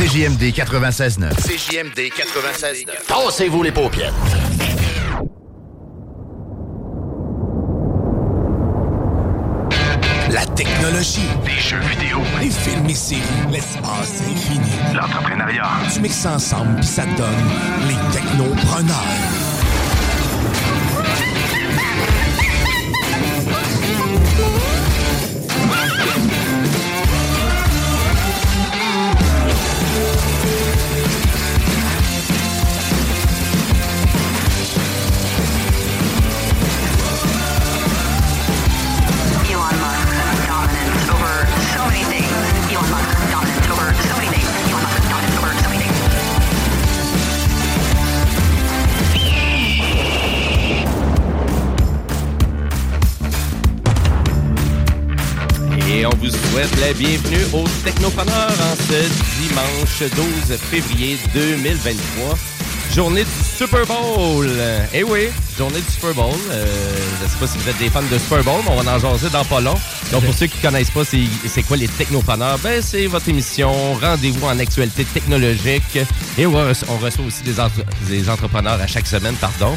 CJMD 96.9. CJMD 96.9. Tassez-vous les paupières. La technologie. Des jeux vidéo. Les films et séries. L'espace infini. L'entrepreneuriat. Tu mixes ça ensemble puis ça te donne les technopreneurs. Et on vous souhaite la bienvenue aux Technopreneurs en ce dimanche 12 février 2023. Journée du Super Bowl. Eh oui, journée du Super Bowl. Euh, je sais pas si vous êtes des fans de Super Bowl, mais on va en jaser dans pas long. Donc pour ceux qui connaissent pas c'est quoi les Technopreneurs, ben c'est votre émission Rendez-vous en actualité technologique. Et on reçoit, on reçoit aussi des, entre- des entrepreneurs à chaque semaine, pardon.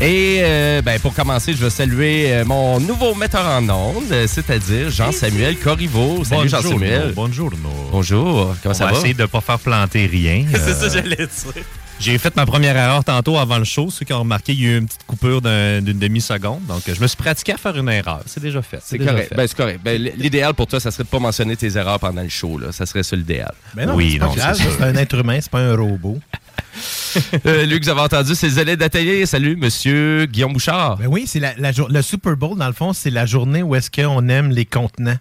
Et euh, ben, pour commencer, je vais saluer euh, mon nouveau metteur en ondes, c'est-à-dire Jean-Samuel Corriveau. Salut Jean-Samuel. Bonjour. Bonjour, comment On ça va va? essayer de ne pas faire planter rien. C'est Euh, ça, j'allais dire. J'ai fait ma première erreur tantôt avant le show. Ceux qui ont remarqué, il y a eu une petite coupure d'un- d'une demi-seconde. Donc, je me suis pratiqué à faire une erreur. C'est déjà fait. C'est correct. Ben, c'est correct. Ben, l'idéal pour toi, ça serait de pas mentionner tes erreurs pendant le show. Là. Ça serait ça l'idéal. Ben non, Oui, c'est un être humain, c'est pas un robot. Euh, Luc, vous avez entendu, c'est Zélé d'Atelier. Salut, monsieur Guillaume Bouchard. Ben oui, c'est la, le Super Bowl, dans le fond, c'est la journée où est-ce qu'on aime les contenants.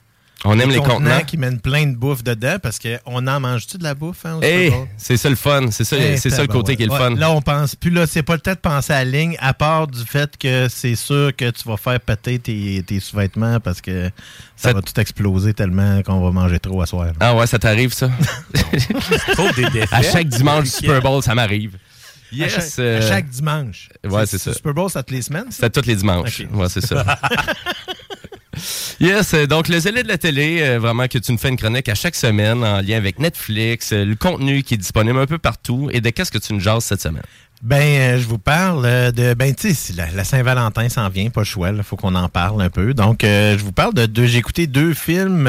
On aime les contenants. qui mènent plein de bouffe dedans parce qu'on en mange-tu de la bouffe hein, Hey, c'est ça le fun. C'est ça, Eh, c'est ça le côté qui est le ouais. fun. Là, on pense plus. Là, c'est pas le temps de penser à la ligne, à part du fait que c'est sûr que tu vas faire péter tes, tes sous-vêtements parce que ça, Ça- va tout exploser tellement qu'on va manger trop à soir. Ah ouais, ça t'arrive, ça? Trop des défaites. à chaque dimanche du Super Bowl, ça m'arrive. à, Yes. chaque, euh, à chaque dimanche. ouais, c'est ça. Le Super Bowl, ça toutes les semaines? ça? C'est tous les dimanches. Ok. Ouais, c'est ça. yes, euh, donc le zélé de la télé, euh, vraiment que tu nous fais une chronique à chaque semaine en lien avec Netflix, euh, le contenu qui est disponible un peu partout. Et de qu'est-ce que tu nous jases cette semaine? Ben, je vous parle de. Ben, tu sais, la, Saint-Valentin s'en vient, pas le il faut qu'on en parle un peu. Donc, je vous parle de deux. J'ai écouté deux films.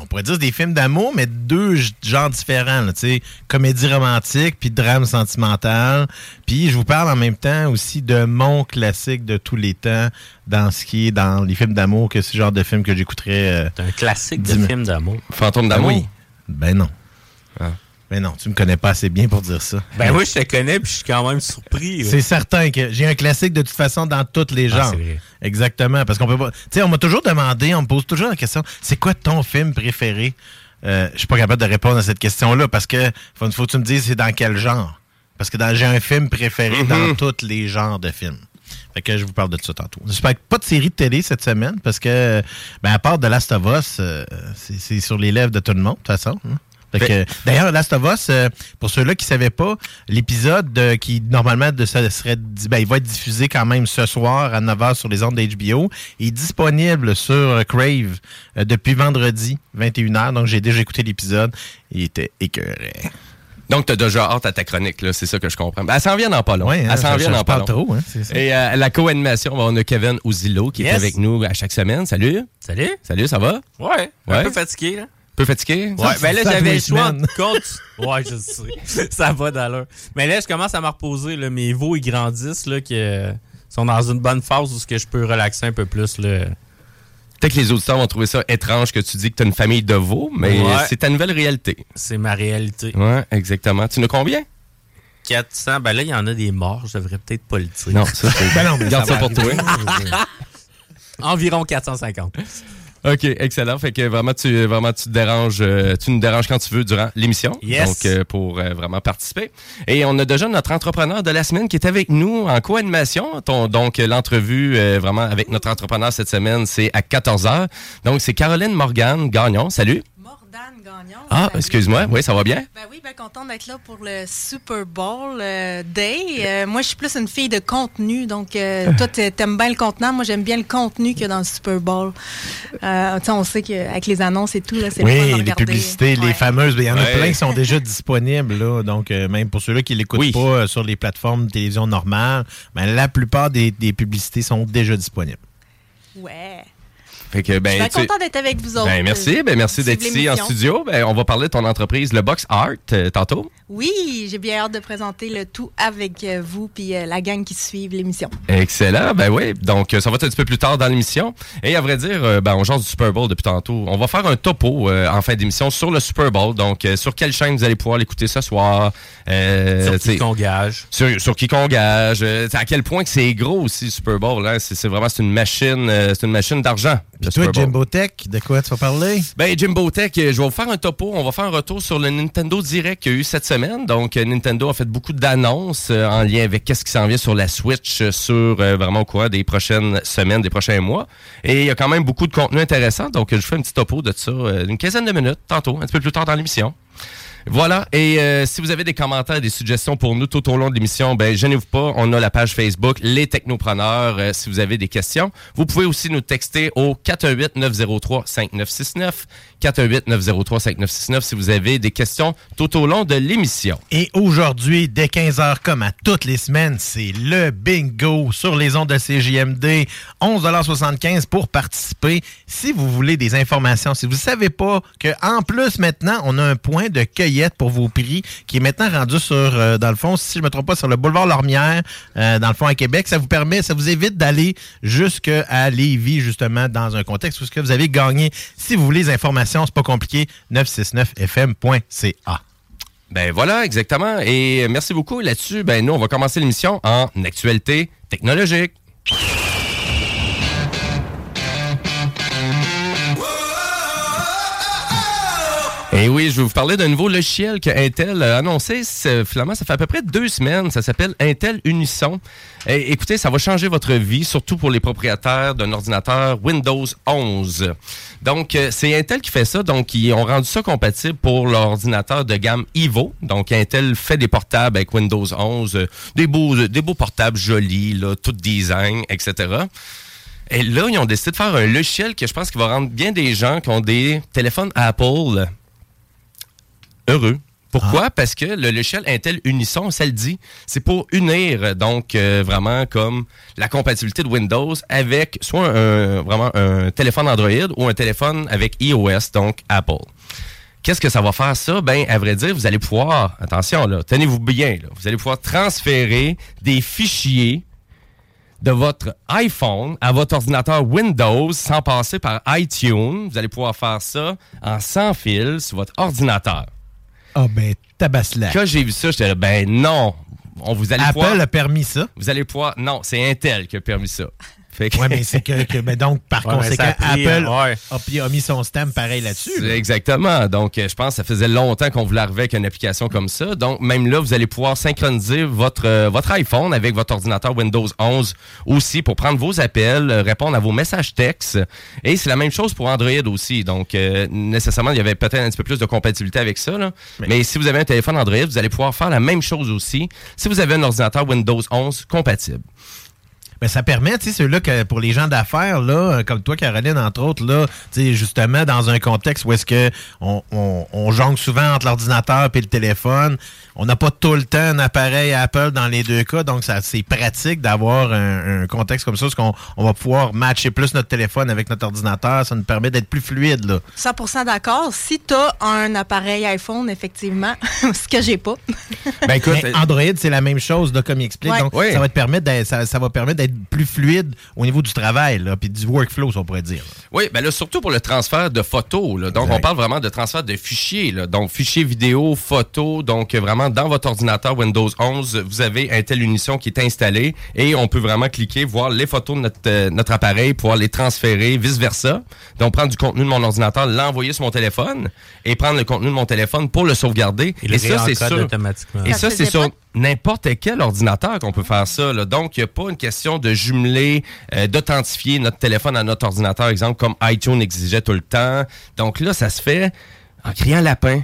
On pourrait dire des films d'amour, mais deux genres différents. là, Tu sais, comédie romantique, puis drame sentimental. Puis, je vous parle en même temps aussi de mon classique de tous les temps dans ce qui est dans les films d'amour, que c'est le genre de film que j'écouterais. euh, C'est un classique de film d'amour. Fantôme ben d'amour? oui. Ben non. Ah. Ben non, tu me connais pas assez bien pour dire ça. Ben oui, je te connais, puis je suis quand même surpris. C'est certain que j'ai un classique de toute façon dans tous les Ah, genres. vrai. Exactement. Parce qu'on peut pas. Tu sais, on m'a toujours demandé, on me pose toujours la question c'est quoi ton film préféré? Euh, Je suis pas capable de répondre à cette question-là parce que faut, faut que tu me dises c'est dans quel genre? Parce que j'ai un film préféré Mhm. dans tous les genres de films. Fait que je vous parle de ça tantôt. J'espère que pas de série de télé cette semaine parce que, ben, à part de Last of Us, euh, c'est c'est sur les lèvres de tout le monde, de toute façon. hein. D'ailleurs, Last of Us, euh, pour ceux-là qui ne savaient pas, l'épisode euh, qui normalement de, ça serait ben, il va être diffusé quand même ce soir à 9h sur les ondes d'HBO est disponible sur euh, Crave euh, depuis vendredi 21h. Donc j'ai déjà écouté l'épisode. Il était écœuré. Donc, tu as déjà hâte à ta chronique, là, c'est ça que je comprends. Ben, elle s'en vient dans pas long. Ouais, hein, elle s'en vient dans pas trop, hein, ça. Et euh, la co-animation, on a Kevin Ouzilo qui est avec nous à chaque semaine. Salut. Salut. Salut, ça va? Ouais. Un Ouais. peu fatigué, là. Peu fatigué? Ouais, ben là, j'avais le choix. Ouais, je sais. ça va d'allure. Mais là, je commence à me reposer, là. Mes veaux, ils grandissent, là, qui euh, sont dans une bonne phase où que je peux relaxer un peu plus, là. Peut-être que les auditeurs vont trouver ça étrange que tu dis que tu as une famille de veaux, mais Ouais. c'est ta nouvelle réalité. C'est ma réalité. Ouais, exactement. Tu as combien? 400, ben là, il y en a des morts, je devrais peut-être pas le dire. Non, ça, c'est... Ben non, mais Garde ça pour toi. Environ 450. OK, excellent. Fait que vraiment, tu, vraiment, tu te déranges, euh, tu nous déranges quand tu veux durant l'émission. Yes. Donc, euh, pour euh, vraiment participer. Et on a déjà notre entrepreneur de la semaine qui est avec nous en co-animation. Donc, l'entrevue, vraiment, avec notre entrepreneur cette semaine, c'est à 14h. Donc, c'est Caroline Morgan Gagnon. Salut. Gagnon. Ah, excuse-moi. Oui, ça va bien? Ben oui, ben contente d'être là pour le Super Bowl euh, Day. Euh, moi, je suis plus une fille de contenu, donc euh, toi, t'a- t'aimes bien le contenant. Moi, j'aime bien le contenu qu'il y a dans le Super Bowl. Euh, tu sais, on sait qu'avec les annonces et tout, là, c'est le fun de Oui, les publicités, les fameuses. Il y en a Ouais. plein qui sont déjà disponibles. Là, donc, euh, même pour ceux-là qui ne l'écoutent Oui. pas euh, sur les plateformes de télévision normales, ben, la plupart des, des publicités sont déjà disponibles. Ouais. Fait que, ben, je suis tu contente d'être avec vous autres. Ben, merci. Ben, merci d'être ici en studio. Ben, on va parler de ton entreprise, le Box Art, euh, tantôt. Oui, j'ai bien hâte de présenter le tout avec euh, vous puis euh, la gang qui suivent l'émission. Excellent. Ben oui. Donc, euh, ça va être un petit peu plus tard dans l'émission. Et à vrai dire, euh, ben, on change du Super Bowl depuis tantôt. On va faire un topo euh, en fin d'émission sur le Super Bowl. Donc, euh, sur quelle chaîne vous allez pouvoir l'écouter ce soir? Euh, Sur qui qu'on gage. sur, sur qui qu'on gage. euh, à quel point que c'est gros aussi, le Super Bowl. Hein? C'est, c'est vraiment c'est une machine, euh, c'est une machine d'argent. toi, Super Bowl. Jimbo Tech, de quoi tu vas parler? Ben, Jimbo Tech, je vais vous faire un topo. On va faire un retour sur le Nintendo Direct qu'il y a eu cette semaine. Donc, euh, Nintendo a fait beaucoup d'annonces euh, en lien avec qu'est-ce qui s'en vient sur la Switch, euh, sur vraiment au courant des prochaines semaines, des prochains mois. Et il y a quand même beaucoup de contenu intéressant. Donc, je fais un petit topo de ça, une quinzaine de minutes, tantôt, un petit peu plus tard dans l'émission. Voilà. Et si vous avez des commentaires, des suggestions pour nous tout au long de l'émission, ben gênez-vous pas. On a la page Facebook Les Technopreneurs. si vous avez des questions, vous pouvez aussi nous texter au 418-903-5969. 418-903-5969 si vous avez des questions tout au long de l'émission. Et aujourd'hui, dès 15h, comme à toutes les semaines, c'est le bingo sur les ondes de CJMD. 11,75 pour participer. Si vous voulez des informations, si vous ne savez pas qu'en plus, maintenant, on a un point de cueillette pour vos prix qui est maintenant rendu sur, euh, dans le fond, si je ne me trompe pas, sur le boulevard Lormière, euh, dans le fond, à Québec. Ça vous permet, ça vous évite d'aller jusqu'à Lévis, justement, dans un contexte où ce que vous avez gagné. Si vous voulez des informations, c'est pas compliqué, 969fm.ca. Ben voilà, exactement. Et merci beaucoup là-dessus. Ben nous, on va commencer l'émission en actualité technologique. Et oui, je vais vous parler d'un nouveau logiciel que Intel a annoncé. Finalement, ça fait à peu près deux semaines. Ça s'appelle Intel Unison. Et, écoutez, ça va changer votre vie, surtout pour les propriétaires d'un ordinateur Windows 11. Donc, euh, c'est Intel qui fait ça. Donc, ils ont rendu ça compatible pour l'ordinateur de gamme Evo. Donc, Intel fait des portables avec Windows 11, euh, des beaux, des beaux portables jolis, tout design, etc. Et là, ils ont décidé de faire un logiciel que je pense qui va rendre bien des gens qui ont des téléphones Apple heureux. Pourquoi? Parce que le logiciel Intel Unison, ça le dit, c'est pour unir donc euh, vraiment comme la compatibilité de Windows avec soit un, vraiment un téléphone Android ou un téléphone avec iOS, donc Apple. Qu'est-ce que ça va faire ça? Ben, à vrai dire, vous allez pouvoir, attention là, tenez-vous bien, là, vous allez pouvoir transférer des fichiers de votre iPhone à votre ordinateur Windows sans passer par iTunes. Vous allez pouvoir faire ça en sans fil sur votre ordinateur. Ah ben, tabaslac. Quand j'ai vu ça, j'étais là, ben non. On vous allez Apple pouvoir, a permis ça. vous allez pouvoir, non, c'est Intel qui a permis ça. Fait que- Oui, mais c'est que, que- ben donc, par Ouais, mais conséquent, pris, Apple ouais. a, mis son stamp pareil là-dessus. là. Exactement. Donc, euh, je pense que ça faisait longtemps qu'on voulait arriver avec une application comme ça. Donc, même là, vous allez pouvoir synchroniser votre, euh, votre iPhone avec votre ordinateur Windows 11 aussi pour prendre vos appels, euh, répondre à vos messages textes. Et c'est la même chose pour Android aussi. Donc, euh, nécessairement, il y avait peut-être un petit peu plus de compatibilité avec ça. là. Mais... si vous avez un téléphone Android, vous allez pouvoir faire la même chose aussi si vous avez un ordinateur Windows 11 compatible. Ben, ça permet, tu sais, ceux-là que pour les gens d'affaires, là, euh, comme toi, Caroline, entre autres, là, tu sais, justement, dans un contexte où est-ce que on, on, on jongle souvent entre l'ordinateur et le téléphone, on n'a pas tout le temps un appareil Apple dans les deux cas, donc ça c'est pratique d'avoir un, un contexte comme ça, parce qu'on on va pouvoir matcher plus notre téléphone avec notre ordinateur, ça nous permet d'être plus fluide, là. 100 d'accord. Si tu as un appareil iPhone, effectivement, ce que j'ai pas. Ben écoute, Mais Android, c'est la même chose, là, comme il explique. Ouais. Donc, Oui. ça va te permettre d'être, ça, ça va permettre d'être plus fluide au niveau du travail, là, puis du workflow, si on pourrait dire. Oui, ben là, surtout pour le transfert de photos. là. Donc, Exact. on parle vraiment de transfert de fichiers. là. Donc, fichiers vidéo, photos. Donc, vraiment, dans votre ordinateur Windows 11, vous avez un tel Unition qui est installé et on peut vraiment cliquer, voir les photos de notre, euh, notre appareil, pouvoir les transférer, vice-versa. Donc, prendre du contenu de mon ordinateur, l'envoyer sur mon téléphone et prendre le contenu de mon téléphone pour le sauvegarder. Le et ça, c'est sûr. automatiquement. Et Ça ça, c'est pas? N'importe quel ordinateur qu'on peut faire ça. Donc, il n'y a pas une question de jumeler, euh, d'authentifier notre téléphone à notre ordinateur, exemple, comme iTunes exigeait tout le temps. Donc là, ça se fait en criant lapin.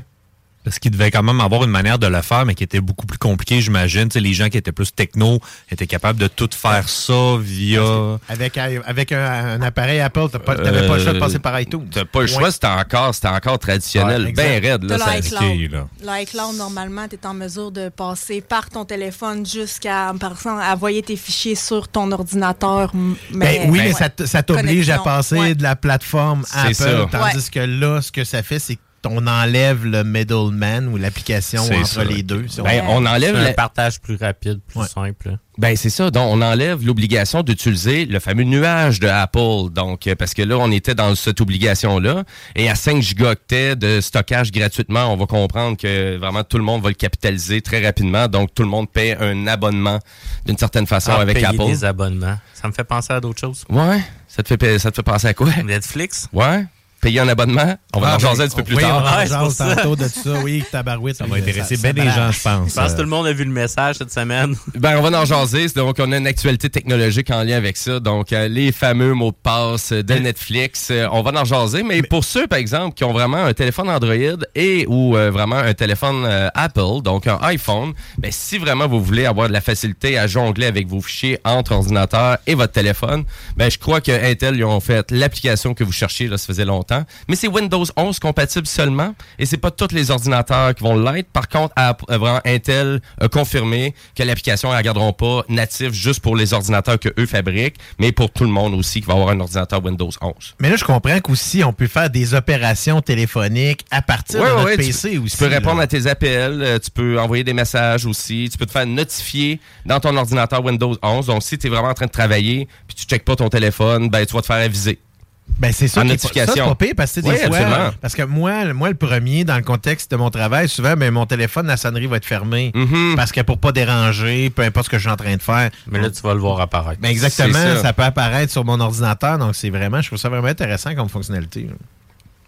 Parce qu'il devait quand même avoir une manière de le faire, mais qui était beaucoup plus compliquée, j'imagine. Tu sais, les gens qui étaient plus techno étaient capables de tout faire ça via... Avec, avec un, un appareil Apple, tu n'avais pas le choix de passer par iTunes. T'as pas le Ouais. choix, c'était encore, c'était encore traditionnel, Ouais, bien raide. Là, l'iCloud. là. Normalement, tu es en mesure de passer par ton téléphone jusqu'à, par exemple, envoyer tes fichiers sur ton ordinateur. m- Ben oui, mais ouais. ça, t'oblige à passer ouais. de la plateforme C'est Apple, ça. tandis Ouais. que là, ce que ça fait, c'est qu'on enlève le middleman ou l'application entre ça. les deux. si on- Ben, on enlève C'est un la- partage plus rapide, plus Ouais. simple. là. Ben c'est ça. Donc on enlève l'obligation d'utiliser le fameux nuage de Apple. Donc euh, parce que là on était dans cette obligation là et à 5 gigaoctets de stockage gratuitement, on va comprendre que vraiment tout le monde va le capitaliser très rapidement. Donc tout le monde paie un abonnement d'une certaine façon Ah, avec payer Apple. des abonnements. Ça me fait penser à d'autres choses. Ouais. Ça te fait ça te fait penser à quoi? Netflix? Ouais. Payer un abonnement? On va Ah, en jaser ben, un petit peu plus oui, tard. on en Ouais, tantôt de ça. Oui, tabarouette. Ça va intéresser bien des gens, je pense. Je pense que tout le monde a vu le message cette semaine. Ben, on va en jaser. Donc, on a une actualité technologique en lien avec ça. Donc, euh, les fameux mots de passe de Netflix, euh, on va en jaser. Mais, pour ceux, par exemple, qui ont vraiment un téléphone Android et ou euh, vraiment un téléphone euh, Apple, donc un iPhone, ben, si vraiment vous voulez avoir de la facilité à jongler avec vos fichiers entre ordinateur et votre téléphone, ben, je crois que Intel, ils ont fait l'application que vous cherchiez, là, ça faisait longtemps. Mais c'est Windows 11 compatible seulement et c'est pas tous les ordinateurs qui vont l'être. Par contre, App- euh, vraiment, Intel a confirmé que l'application ne la garderont pas native juste pour les ordinateurs que eux fabriquent, mais pour tout le monde aussi qui va avoir un ordinateur Windows 11. Mais là, je comprends qu'aussi, on peut faire des opérations téléphoniques à partir Ouais, de notre ouais, PC tu, aussi. tu peux répondre là. à tes appels, euh, tu peux envoyer des messages aussi, tu peux te faire notifier dans ton ordinateur Windows 11. Donc, si tu es vraiment en train de travailler puis tu checkes pas ton téléphone, ben, tu vas te faire aviser. Ben, c'est ça, notification. ça, pas pire parce que Oui, des fois, parce que moi, le- moi, le premier, dans le contexte de mon travail, souvent, ben, mon téléphone, la sonnerie va être fermée. Mhm. Parce que pour pas déranger, peu importe ce que je suis en train de faire. Mais là, tu vas le voir apparaître. Ben, exactement, ça. ça. peut apparaître sur mon ordinateur, donc c'est vraiment, je trouve ça vraiment intéressant comme fonctionnalité.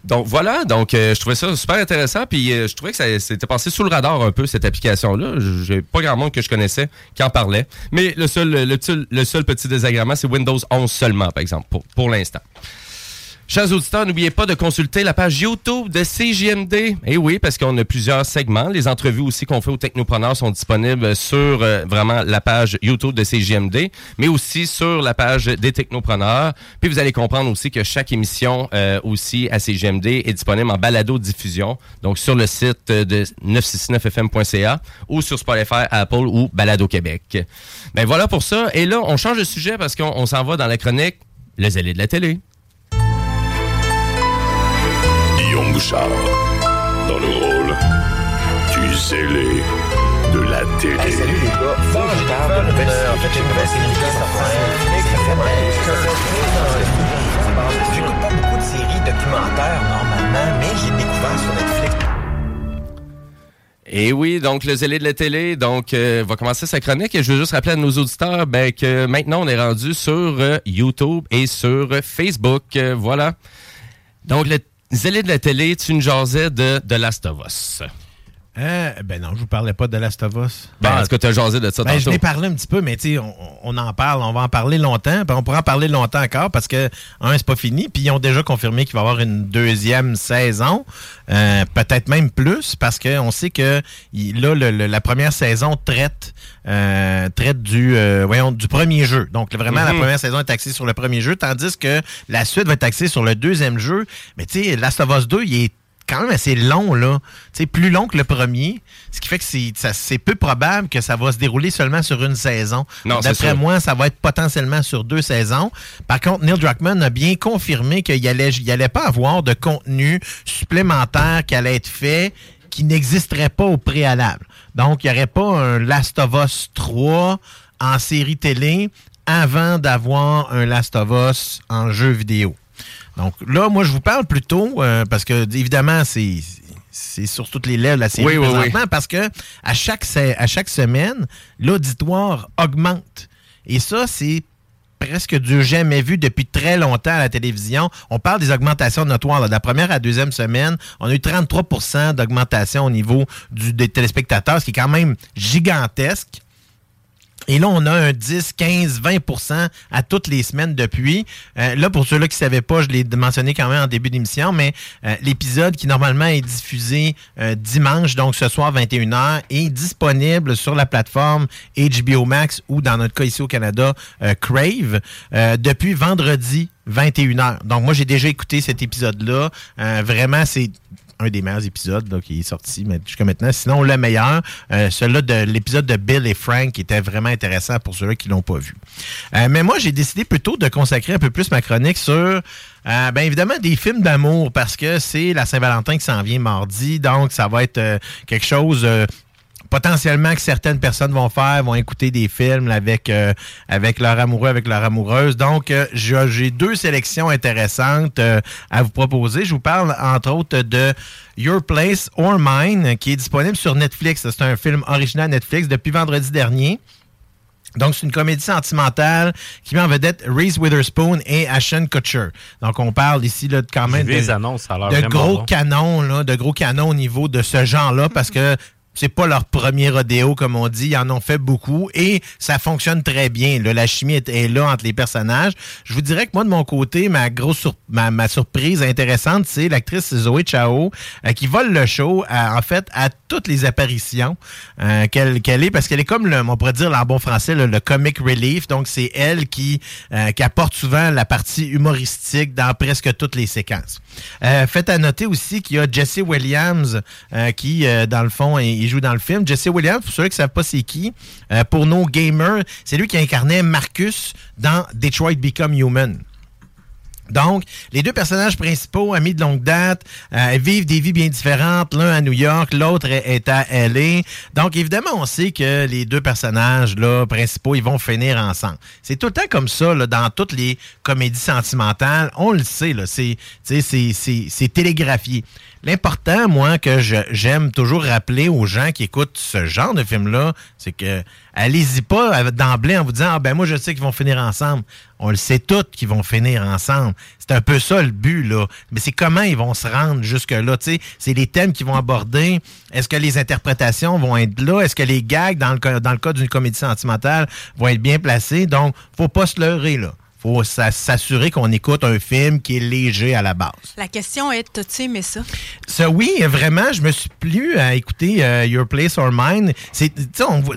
Donc voilà, donc euh, je trouvais ça super intéressant, puis euh, je trouvais que ça s'était passé sous le radar un peu cette application-là. J'ai pas grand monde que je connaissais qui en parlait, mais le seul, le seul petit désagrément, c'est Windows 11 seulement, par exemple, pour, pour l'instant. Chers auditeurs, n'oubliez pas de consulter la page YouTube de CJMD. Eh oui, parce qu'on a plusieurs segments. Les entrevues aussi qu'on fait aux technopreneurs sont disponibles sur euh, vraiment la page YouTube de CJMD, mais aussi sur la page des technopreneurs. Puis vous allez comprendre aussi que chaque émission euh, aussi à CJMD est disponible en balado-diffusion, donc sur le site de 969fm.ca ou sur Spotify, Apple ou Balado Québec. Ben voilà pour ça. Et là, on change de sujet parce qu'on on s'en va dans la chronique Le zélé de la télé. Bouchard, dans le rôle du zélé de la télé. salut les gars, une nouvelle série qui s'appelle J'écoute pas beaucoup de séries documentaires normalement, mais j'ai découvert sur Netflix. Et oui, donc le zélé de la télé, donc euh, va commencer sa chronique. Et je veux juste rappeler à nos auditeurs ben, que maintenant on est rendu sur euh, YouTube et sur euh, Facebook, Euh, voilà. Donc le zélé de la télé, tu une jasais de The Last of Us. Euh, ben non, je vous parlais pas de Last of Us. Ben, est-ce que tu as jasé de ça Ben, je l'ai parlé un petit peu, mais tu sais, on, on en parle, on va en parler longtemps, puis on pourra en parler longtemps encore parce que, un, c'est pas fini, puis ils ont déjà confirmé qu'il va y avoir une deuxième saison, euh, peut-être même plus, parce qu'on sait que là, le- le- la première saison traite, euh, traite du, euh, voyons, du premier jeu. Donc, vraiment, la Mhm. première saison est axée sur le premier jeu, tandis que la suite va être axée sur le deuxième jeu. Mais tu sais, Last of Us 2, il est quand même assez long, là. Sais, plus long que le premier. Ce qui fait que c'est c'est peu probable que ça va se dérouler seulement sur une saison. Non, c'est D'après moi, ça va être potentiellement sur deux saisons. Par contre, Neil Druckmann a bien confirmé qu'il allait, il allait pas avoir de contenu supplémentaire qui allait être fait qui n'existerait pas au préalable. Donc, il n'y aurait pas un Last of Us 3 en série télé avant d'avoir un Last of Us en jeu vidéo. Donc là, moi, je vous parle plutôt, euh, parce que, évidemment, c'est c'est sur toutes les lèvres la série Oui, oui, oui. présentement, parce que à chaque, à chaque semaine, l'auditoire augmente. Et ça, c'est presque du jamais vu depuis très longtemps à la télévision. On parle des augmentations notoires. là. De la première à la deuxième semaine, on a eu 33% d'augmentation au niveau du, des téléspectateurs, ce qui est quand même gigantesque. Et là, on a un 10, 15, 20% à toutes les semaines depuis. Euh, là, pour ceux-là qui ne savaient pas, je l'ai mentionné quand même en début d'émission, mais euh, l'épisode qui normalement est diffusé euh, dimanche, donc ce soir 21h, est disponible sur la plateforme HBO Max ou dans notre cas ici au Canada, euh, Crave, euh, depuis vendredi 21h. Donc moi, j'ai déjà écouté cet épisode-là. Euh, vraiment, c'est un des meilleurs épisodes là, qui est sorti jusqu'à maintenant. Sinon, le meilleur, euh, celui-là de l'épisode de Bill et Frank qui était vraiment intéressant pour ceux qui l'ont pas vu. Euh, mais moi, j'ai décidé plutôt de consacrer un peu plus ma chronique sur, euh, ben évidemment, des films d'amour parce que c'est la Saint-Valentin qui s'en vient mardi. Donc, ça va être euh, quelque chose... euh, potentiellement que certaines personnes vont faire, vont écouter des films avec, euh, avec leur amoureux, avec leur amoureuse. Donc, euh, j'ai deux sélections intéressantes euh, à vous proposer. Je vous parle, entre autres, de Your Place or Mine, qui est disponible sur Netflix. C'est un film original Netflix depuis vendredi dernier. Donc, c'est une comédie sentimentale qui met en vedette Reese Witherspoon et Ashton Kutcher. Donc, on parle ici là, quand même de, annonces, de gros bon. canons, là, de gros canons au niveau de ce genre-là, parce que c'est pas leur premier rodéo, comme on dit. Ils en ont fait beaucoup et ça fonctionne très bien. là. La chimie est, est là entre les personnages. Je vous dirais que moi, de mon côté, ma grosse sur- ma, surprise intéressante, c'est l'actrice Zoé Chao euh, qui vole le show, à- en fait, à toutes les apparitions euh, qu'elle est, parce qu'elle est comme, le, on pourrait dire en bon français, le, comic relief. Donc, c'est elle qui, euh, qui apporte souvent la partie humoristique dans presque toutes les séquences. Faites à noter aussi qu'il y a Jesse Williams qui, dans le fond, il il joue dans le film. Jesse Williams, pour ceux qui ne savent pas c'est qui, euh, pour nos gamers, c'est lui qui incarnait Marcus dans Detroit Become Human. Donc, les deux personnages principaux, amis de longue date, euh, vivent des vies bien différentes. L'un à New York, l'autre est, à LA. Donc, évidemment, on sait que les deux personnages là, principaux, ils vont finir ensemble. C'est tout le temps comme ça dans toutes les comédies sentimentales. On le sait, c'est, c'est, télégraphié. L'important, moi, que j'aime toujours rappeler aux gens qui écoutent ce genre de film-là, c'est que allez-y pas d'emblée en vous disant Ah ben moi je sais qu'ils vont finir ensemble. On le sait tous qu'ils vont finir ensemble. C'est un peu ça le but, là. Mais c'est comment ils vont se rendre jusque-là. tu sais. C'est les thèmes qu'ils vont aborder. Est-ce que les interprétations vont être là? Est-ce que les gags, dans le, dans le cas d'une comédie sentimentale, vont être bien placés? Donc, faut pas se leurrer, là. Faut s'a- s'assurer qu'on écoute un film qui est léger à la base. La question est, t'as-tu aimé ça? Ça, oui, vraiment, je me suis plu à écouter euh, Your Place or Mine. C'est, on, voit-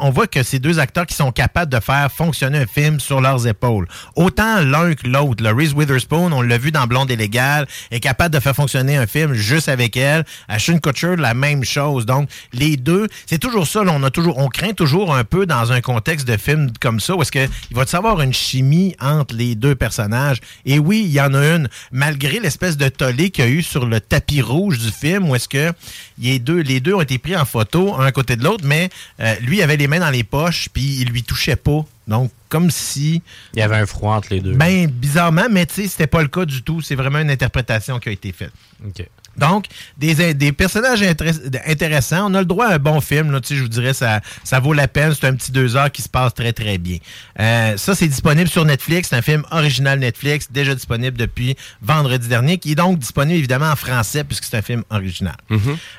on voit que c'est deux acteurs qui sont capables de faire fonctionner un film sur leurs épaules. Autant l'un que l'autre. là. Reese Witherspoon, on l'a vu dans Blonde et Légale, est capable de faire fonctionner un film juste avec elle. Ashton Kutcher, la même chose. Donc, les deux, c'est toujours ça. là, on, a toujours, on craint toujours un peu dans un contexte de film comme ça, où est-ce qu'il va y avoir une chimie entre les deux personnages. Et oui, il y en a une, malgré l'espèce de tollé qu'il y a eu sur le tapis rouge du film, où est-ce que les deux, les deux ont été pris en photo, un à côté de l'autre, mais euh, lui avait les mains dans les poches, puis il lui touchait pas. Donc, comme si... Il y avait un froid entre les deux. Ben, bizarrement, mais tu sais, c'était pas le cas du tout. C'est vraiment une interprétation qui a été faite. OK. Donc, des, des personnages intér- intéressants. On a le droit à un bon film. Là, tu sais, je vous dirais, ça, ça vaut la peine. C'est un petit deux heures qui se passe très, très bien. Euh, ça, c'est disponible sur Netflix. C'est un film original Netflix, déjà disponible depuis vendredi dernier, qui est donc disponible évidemment en français, puisque c'est un film original.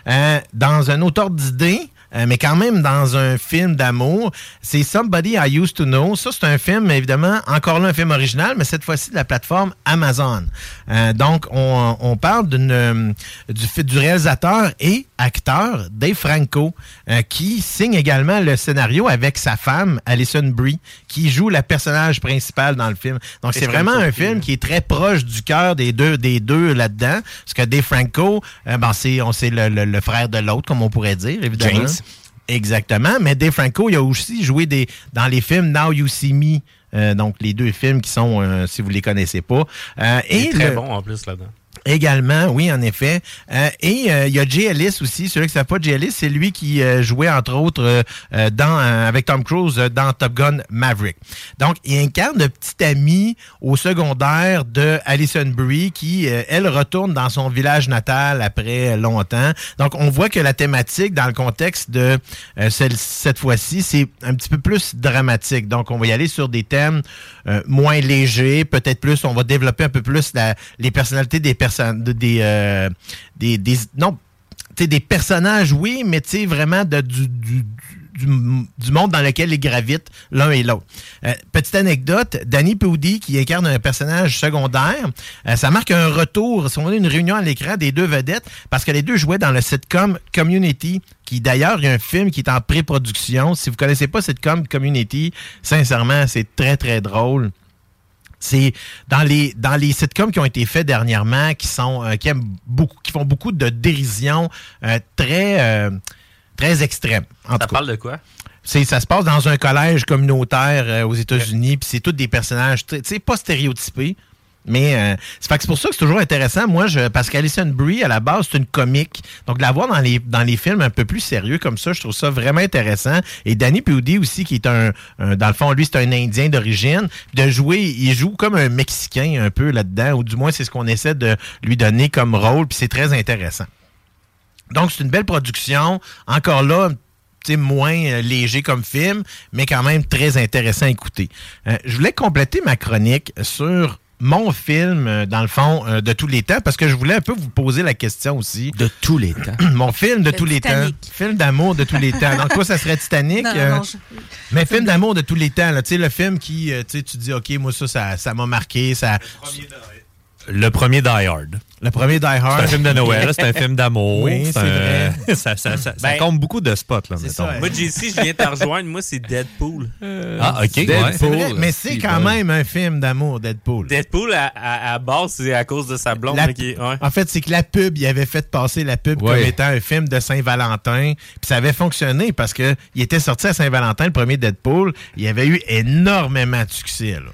Euh, dans un auteur d'idées, euh, mais quand même dans un film d'amour. C'est Somebody I Used to Know. Ça, c'est un film, évidemment, encore là, un film original, mais cette fois-ci de la plateforme Amazon. Euh, donc, on, on parle d'une, euh, du, du réalisateur et acteur Dave Franco, euh, qui signe également le scénario avec sa femme, Alison Brie, qui joue la personnage principale dans le film. Donc, c'est c'est vraiment un film hein? qui est très proche du cœur des deux, des deux là-dedans. Parce que Dave Franco, euh, ben, c'est, on sait le, le- le frère de l'autre, comme on pourrait dire, évidemment. James. Exactement. Mais Dave Franco, il a aussi joué des, dans les films Now You See Me. euh, donc, les deux films qui sont, euh, si vous les connaissez pas. Euh, Il est et très le- bon en plus là-dedans. Également, oui, en effet. Euh, et euh, il y a Jay Ellis aussi. Celui qui ne savent pas, Jay Ellis, c'est lui qui euh, jouait, entre autres, euh, euh, dans, avec Tom Cruise dans Top Gun Maverick. Donc, il incarne le petit ami au secondaire de Alison Brie qui, elle, retourne dans son village natal après longtemps. Donc, on voit que la thématique, dans le contexte de celle- cette fois-ci, c'est un petit peu plus dramatique. Donc, on va y aller sur des thèmes moins légers, peut-être plus, on va développer un peu plus la- les personnalités des personnes, de- des, euh, des, personnages, oui, mais vraiment du, du, du, monde dans lequel ils gravitent l'un et l'autre. Euh, petite anecdote, Danny Pudi, qui incarne un personnage secondaire, euh, ça marque un retour, si on a une réunion à l'écran des deux vedettes, parce que les deux jouaient dans le sitcom Community, qui d'ailleurs, il y a un film qui est en pré-production. Si vous connaissez pas sitcom Community, sincèrement, c'est très, très drôle. C'est dans les dans les sitcoms qui ont été faits dernièrement, qui sont euh, qui aiment beaucoup, qui font beaucoup de dérision euh, très euh, très extrême. En Ça tout cas. parle de quoi? C'est, ça se passe dans un collège communautaire euh, aux États-Unis, puis c'est tous des personnages, tu sais, pas stéréotypés. Mais euh, c'est, pour ça que c'est toujours intéressant. Moi, je, parce qu'Alison Brie, à la base, c'est une comique. Donc, de la voir dans les, dans les films un peu plus sérieux comme ça, je trouve ça vraiment intéressant. Et Danny Pudi aussi, qui est un, dans le fond, lui, c'est un Indien d'origine. De jouer, il joue comme un Mexicain un peu là-dedans, ou du moins, c'est ce qu'on essaie de lui donner comme rôle, puis c'est très intéressant. Donc, c'est une belle production. Encore là, moins euh, léger comme film, mais quand même très intéressant à écouter. Euh, je voulais compléter ma chronique sur mon film, euh, dans le fond, euh, de tous les temps, parce que je voulais un peu vous poser la question aussi. De tous les temps. mon film de Le tous les temps. Film d'amour de tous les temps. Donc, quoi, ça serait Titanic? Non, non, euh, non, je- mais film d'amour de tous les temps, là, tu sais, le film qui, tu sais, tu dis, OK, moi, ça, ça, m'a marqué, ça... Le premier Die Hard. Le premier Die Hard. C'est un film de Noël, c'est un film d'amour. Oui, c'est un- vrai. ça, ça, ça, ça Ben, compte beaucoup de spots, là, mettons. ça, Moi, JC, je viens te rejoindre. Moi, c'est Deadpool. Ah, ok. Ouais. vrai, mais c'est quand même un film d'amour, Deadpool. Deadpool, à, à, à base, c'est à cause de sa blonde. La- là, qui est- ouais. En fait, c'est que la pub, il avait fait passer la pub Ouais. comme étant un film de Saint-Valentin. Puis ça avait fonctionné parce que il était sorti à Saint-Valentin, le premier Deadpool. Il y avait eu énormément de succès. Là.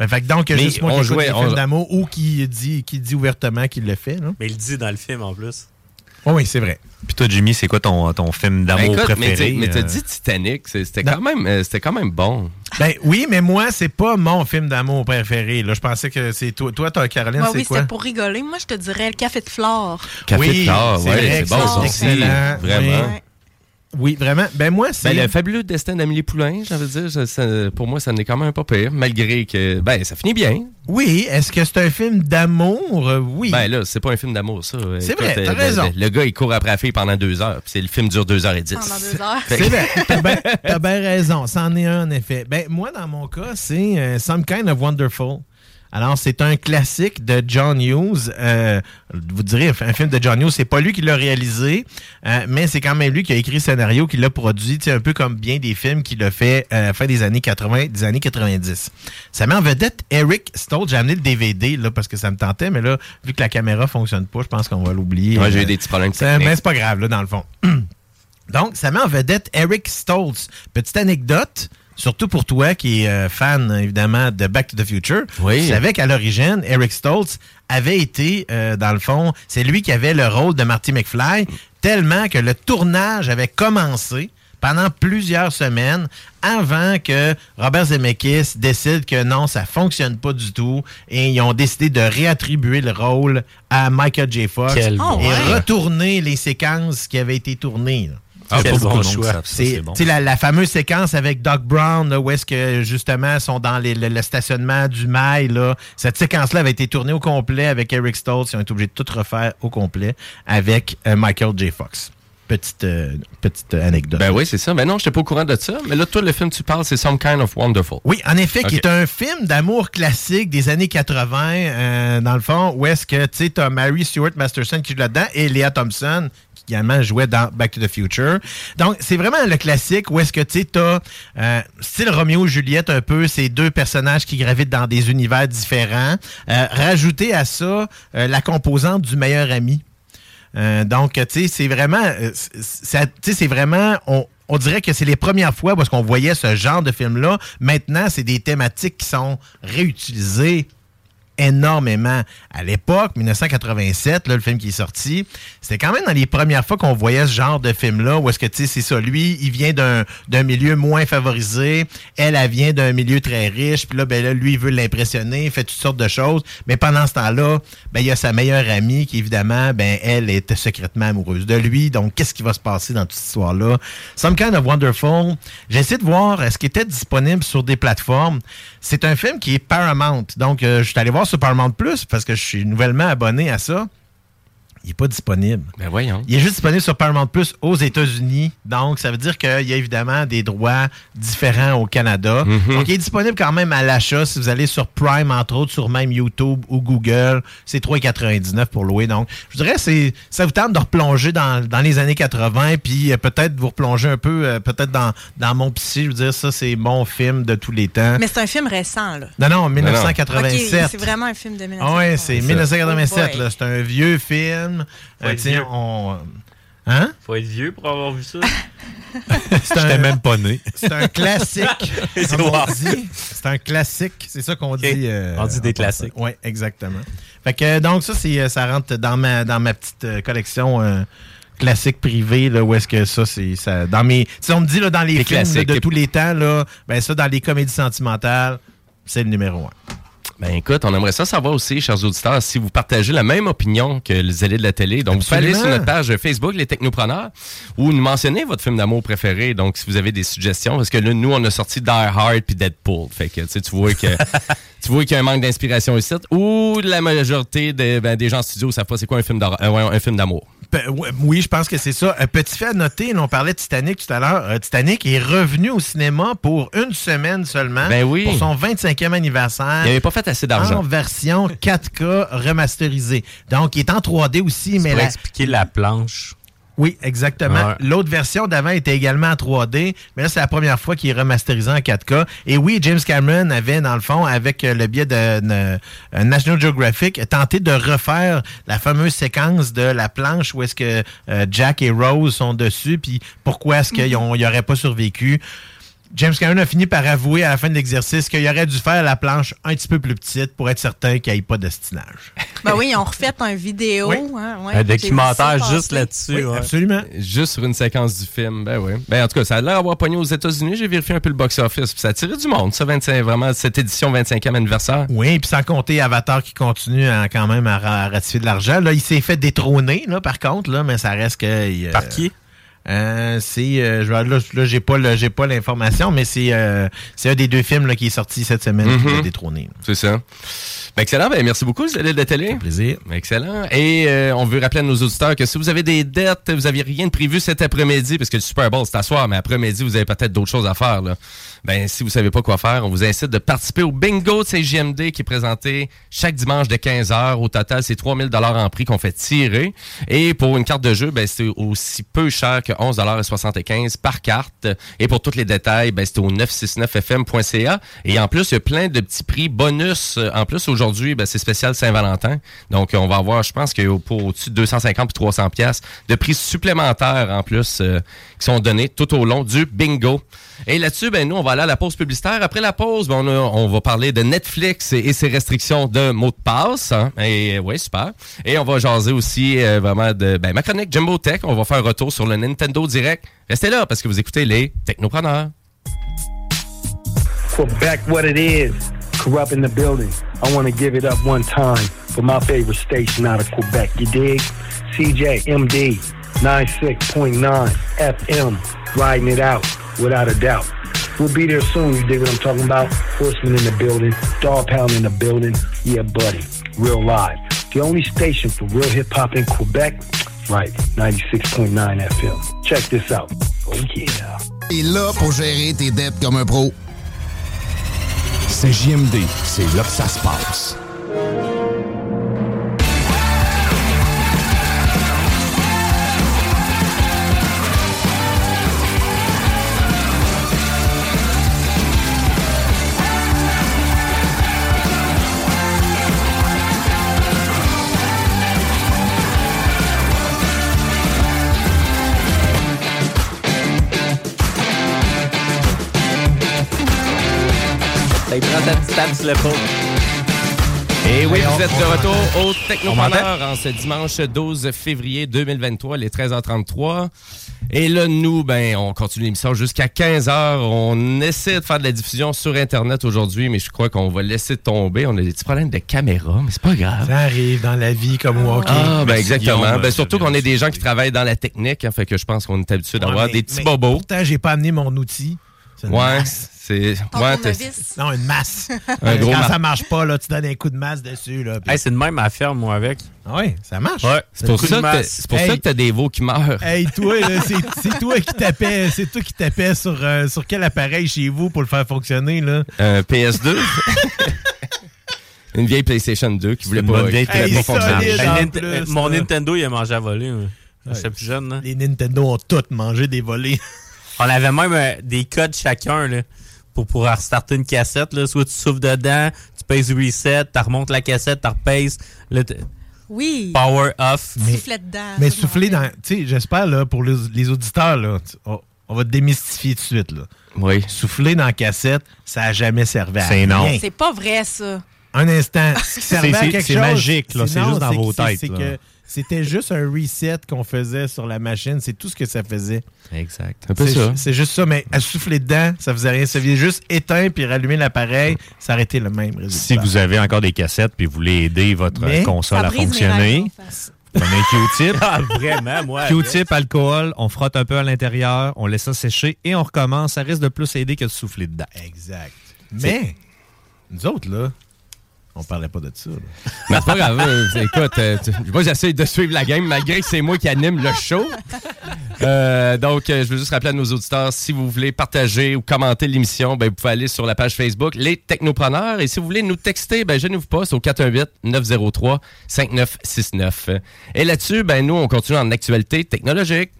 Ben, fait que donc, Mais juste moi qui jouait- des on- films d'amour ou qui dit, qui dit ouvertement qu'il le fait. Là. Mais il le dit dans le film en plus. Oh oui, c'est vrai. Puis toi, Jimmy, c'est quoi ton, ton film Ben, d'amour préféré? mais t'as euh? dit Titanic, c'est- c'était quand, même, euh, c'était quand même bon. Ben oui, mais moi, c'est pas mon film d'amour préféré. Là, je pensais que c'est toi. Toi, toi Caroline, Ouais, c'est oui, quoi? c'était pour rigoler. Moi, je te dirais le café de flore. Café Oui, de flore, vrai c'est bon aussi. excellent. Vraiment. Oui, vraiment. Ben moi, c'est. Ben, le fabuleux destin d'Amélie Poulain, j'avais dire, ça- ça- pour moi, ça n'est quand même pas pire, malgré que, ben, ça finit bien. Oui, est-ce que c'est un film d'amour? Euh, Oui. Ben là, c'est pas un film d'amour, ça. C'est vrai, t'as euh, le- raison. Le, le gars, il court après la fille pendant deux heures, puis le film dure deux heures et dix. Pendant deux heures. C'est vrai. T'as bien t'as bien raison. C'en est un, en effet. Ben, moi, dans mon cas, c'est euh, Some Kind of Wonderful. Alors, c'est un classique de John Hughes. Euh, vous direz, un film de John Hughes, c'est pas lui qui l'a réalisé, euh, mais c'est quand même lui qui a écrit le scénario, qui l'a produit, un peu comme bien des films qu'il a fait euh, fin des années 80, des années 90. Ça met en vedette Eric Stoltz. J'ai amené le DVD, là, parce que ça me tentait, mais là, vu que la caméra fonctionne pas, je pense qu'on va l'oublier. Ouais, j'ai eu des petits problèmes techniques. Mais c'est pas grave, là, dans le fond. Donc, ça met en vedette Eric Stoltz. Petite anecdote, surtout pour toi qui est euh, fan, évidemment, de Back to the Future. Oui. Tu savais qu'à l'origine, Eric Stoltz avait été, euh, dans le fond, c'est lui qui avait le rôle de Marty McFly, tellement que le tournage avait commencé pendant plusieurs semaines avant que Robert Zemeckis décide que non, ça fonctionne pas du tout et ils ont décidé de réattribuer le rôle à Michael J. Fox Quel et bon retourner les séquences qui avaient été tournées. là. Ah, pas bon choix. C'est c'est bon. tu sais, la, la fameuse séquence avec Doc Brown, là, où est-ce que justement sont dans les- le, le stationnement du mail. Là. Cette séquence-là avait été tournée au complet avec Eric Stoltz. Ils ont été obligés de tout refaire au complet avec euh, Michael J. Fox. Petite, euh, petite anecdote. Ben oui, c'est ça. Ben non, j'étais pas au courant de ça. Mais là, toi, le film que tu parles, c'est Some Kind of Wonderful. Oui, en effet, qui est un film d'amour classique des années 80, euh, dans le fond, où est-ce que, tu sais, t'as Mary Stuart Masterson qui joue là-dedans et Leah Thompson qui également jouait dans Back to the Future. Donc, c'est vraiment le classique où est-ce que, tu t'as, euh, style Roméo et Juliette un peu, ces deux personnages qui gravitent dans des univers différents. Euh, rajouter à ça euh, la composante du meilleur ami. Euh, donc, tu sais, c'est vraiment, c'est vraiment, on, on dirait que c'est les premières fois parce qu'on voyait ce genre de film-là. Maintenant, c'est des thématiques qui sont réutilisées énormément. À l'époque, 1987, là, le film qui est sorti, c'était quand même dans les premières fois qu'on voyait ce genre de film-là, où est-ce que, tu sais, c'est ça, lui, il vient d'un milieu moins favorisé, elle, elle vient d'un milieu très riche, puis là, ben là, lui, il veut l'impressionner, il fait toutes sortes de choses, mais pendant ce temps-là, ben, il y a sa meilleure amie qui, évidemment, ben, elle était secrètement amoureuse de lui, donc qu'est-ce qui va se passer dans toute cette histoire-là? Some Kind of Wonderful, j'essaie de voir est-ce qu'il était disponible sur des plateformes? C'est un film qui est Paramount, donc euh, je suis allé voir sur Paramount Plus parce que je suis nouvellement abonné à ça. Il n'est pas disponible. Ben voyons. Il est juste disponible sur Paramount Plus aux États-Unis. Donc, ça veut dire qu'il y a évidemment des droits différents au Canada. Mhm. Donc, il est disponible quand même à l'achat si vous allez sur Prime, entre autres, sur même YouTube ou Google. C'est 3,99 pour louer. Donc, je dirais c'est ça vous tente de replonger dans, dans les années 80 puis euh, peut-être vous replonger un peu euh, peut-être dans, dans mon psy. Je veux dire, ça, c'est mon film de tous les temps. Mais c'est un film récent, là. Non, non, Ok, 1987. c'est vraiment un film de Ah 1987. ouais, c'est 1987. Oh. C'est un vieux film. Faut Euh, vieux. on... Hein? Faut être vieux pour avoir vu ça. J'étais même pas né. C'est un classique. C'est comme on wow. dit. C'est un classique. C'est ça qu'on dit. euh, On dit des classiques. Oui, exactement. Fait que, euh, donc, ça, c'est, euh, ça rentre dans ma, dans ma petite euh, collection euh, classique privée, là, où est-ce que ça, c'est. Ça, dans mes, si on me dit là, dans les Les films là, de tous les temps, là, ben ça, dans les comédies sentimentales, c'est le numéro un. Ben écoute, on aimerait ça savoir aussi, chers auditeurs, si vous partagez la même opinion que le zélé de la télé. Donc, vous pouvez aller sur notre page Facebook, Les Technopreneurs, ou nous mentionner votre film d'amour préféré. Donc, si vous avez des suggestions, parce que là, nous, on a sorti Die Hard puis Deadpool. Fait que, tu sais, tu vois que... Tu vois qu'il y a un manque d'inspiration ici, ou la majorité des, ben, des gens en studio savent pas c'est quoi un film euh, d'amour. Ouais, Oui, je pense que c'est ça. Un petit fait à noter, on parlait de Titanic tout à l'heure. Euh, Titanic est revenu au cinéma pour une semaine seulement. Ben oui. Pour son 25e anniversaire. Il n'avait pas fait assez d'argent. En version 4K remasterisée. Donc, il est en 3D aussi, mais Pour la- expliquer la planche. Oui, exactement. Ouais. L'autre version d'avant était également en 3D, mais là, c'est la première fois qu'il est remasterisé en 4K. Et oui, James Cameron avait, dans le fond, avec euh, le biais de, de- euh, National Geographic, tenté de refaire la fameuse séquence de la planche où est-ce que euh, Jack et Rose sont dessus, puis pourquoi est-ce qu'ils n'auraient pas survécu. James Cameron a fini par avouer à la fin de l'exercice qu'il aurait dû faire la planche un petit peu plus petite pour être certain qu'il n'y ait pas d'ostinage. Ben oui, ils ont refait un vidéo. Oui. hein, ouais, Un documentaire juste là-dessus. Oui, ouais. absolument. Juste sur une séquence du film, ben oui. Ben en tout cas, ça a l'air d'avoir pogné aux États-Unis. J'ai vérifié un peu le box-office. puis Ça a tiré du monde, ça, 25, vraiment, cette édition 25e anniversaire. Oui, puis sans compter Avatar qui continue à, quand même à, ra- à ratifier de l'argent. Là, il s'est fait détrôner, là, par contre, là, mais ça reste que. euh, Par qui? Euh, c'est euh, je là, là j'ai pas j'ai pas l'information mais c'est euh, c'est un des deux films là, qui est sorti cette semaine qui Mhm. l'a détrôné. C'est ça. Ben excellent. Ben merci beaucoup, Zélé de la télé. Plaisir. Excellent. Et euh, on veut rappeler à nos auditeurs que si vous avez des dettes, vous n'aviez rien de prévu cet après-midi, parce que le Super Bowl, c'est à soir, mais après-midi, vous avez peut-être d'autres choses à faire. Là. Ben, si vous savez pas quoi faire, on vous incite de participer au bingo de CGMD qui est présenté chaque dimanche de 15h. Au total, c'est 3000 dollars en prix qu'on fait tirer. Et pour une carte de jeu, ben, c'est aussi peu cher que 11,75 par carte. Et pour tous les détails, ben, c'est au 969fm.ca. Et en plus, il y a plein de petits prix bonus. En plus, aujourd'hui, ben, c'est spécial Saint-Valentin. Donc, on va avoir, je pense que pour au-dessus de 250 puis 300 pièces de prix supplémentaires en plus euh, qui sont donnés tout au long du bingo. Et là-dessus, ben, nous, on va aller à la pause publicitaire. Après la pause, ben, on, a- va parler de Netflix et, et ses restrictions de mots de passe. hein. Et ouais, super. Et on va jaser aussi euh, vraiment de ben, ma chronique Jumbo Tech. On va faire un retour sur le Nintendo Direct. Restez là parce que vous écoutez les Technopreneurs. Quebec, what it is. Corrupt in the building. I want to give it up one time for my favorite station out of Quebec. You dig? CJMD 96.9 FM. Riding it out without a doubt. We'll be there soon. You dig what I'm talking about? Horseman in the building. Dog pound in the building. Yeah, buddy. Real live. The only station for real hip hop in Quebec? Right. 96.9 FM. Check this out. Oh, yeah. Et là pour gérer tes dettes comme un pro. C'est JMD, c'est là que ça se passe. Et oui, vous êtes de retour au? Technopreneur en ce dimanche 12 février 2023, les 13h33. Et là, nous, ben, on continue l'émission jusqu'à 15h. On essaie de faire de la diffusion sur Internet aujourd'hui, mais je crois qu'on va laisser tomber. On a des petits problèmes de caméra, mais c'est pas grave. Ça arrive dans la vie comme walking. Ah, ben exactement. Ben, surtout qu'on est des gens qui travaillent dans la technique, hein, fait que je pense qu'on est habitué d'avoir Ouais, des petits mais bobos. Pourtant, j'ai pas amené mon outil. Une Ouais, masse. c'est. Ouais, t'es- Non, une masse. Un gros Quand ça marche pas, là, tu donnes un coup de masse dessus. Là, puis- Hey, c'est de même ferme, moi, avec. Ah ouais, ça marche. Ouais, C'est pour ça que pour ça que t'as des veaux qui meurent. Hey, toi, là, c'est c'est toi qui tapais, c'est toi qui tapais sur, euh, sur quel appareil chez vous pour le faire fonctionner, là? Un PS2. Une vieille PlayStation 2 qui voulait pas, vieille Hey, pas fonctionner. Plus, euh, mon là. Nintendo, il a mangé à voler. J'étais plus jeune. là. Les Nintendo ont toutes mangé des volets. On avait même euh, des codes chacun là, pour pouvoir restarter une cassette. Là. Soit tu souffles dedans, tu pèses reset, tu remontes la cassette, tu repèses. Oui. power off. Mais- Soufflet dedans. Mais souffler dans. Tu sais, j'espère, là, pour les, les auditeurs, là, on, on va te démystifier tout de suite, là. Oui. Souffler dans la cassette, ça n'a jamais servi à C'est rien. non. rappelle. C'est pas vrai, ça. Un instant. Ce qui servait C'est- à c'est- c'est magique, là. C'est juste dans c'est vos c'est- têtes, c'est que C'était juste un reset qu'on faisait sur la machine. C'est tout ce que ça faisait. Exact. Un peu C'est ça. c'est juste ça, mais à souffler dedans, ça faisait rien. Ça faisait juste éteindre puis rallumer l'appareil, ça aurait été le même résultat. Si vous avez encore des cassettes puis vous voulez aider votre Mais- console à fonctionner, prenez un Q-tip. Ah, vraiment, moi. Q-tip, alcool, on frotte un peu à l'intérieur, on laisse ça sécher et on recommence. Ça risque de plus aider que de souffler dedans. Exact. Mais, nous autres, là, on parlait pas de ça. Mais c'est pas grave. euh, Écoute, euh, moi, j'essaie de suivre la game malgré que c'est moi qui anime le show. Euh, donc, je veux juste rappeler à nos auditeurs, si vous voulez partager ou commenter l'émission, ben, vous pouvez aller sur la page Facebook Les Technopreneurs. Et si vous voulez nous texter, ben, gênez-vous pas, c'est au 418-903-5969. Et là-dessus, ben, nous, on continue en actualité technologique.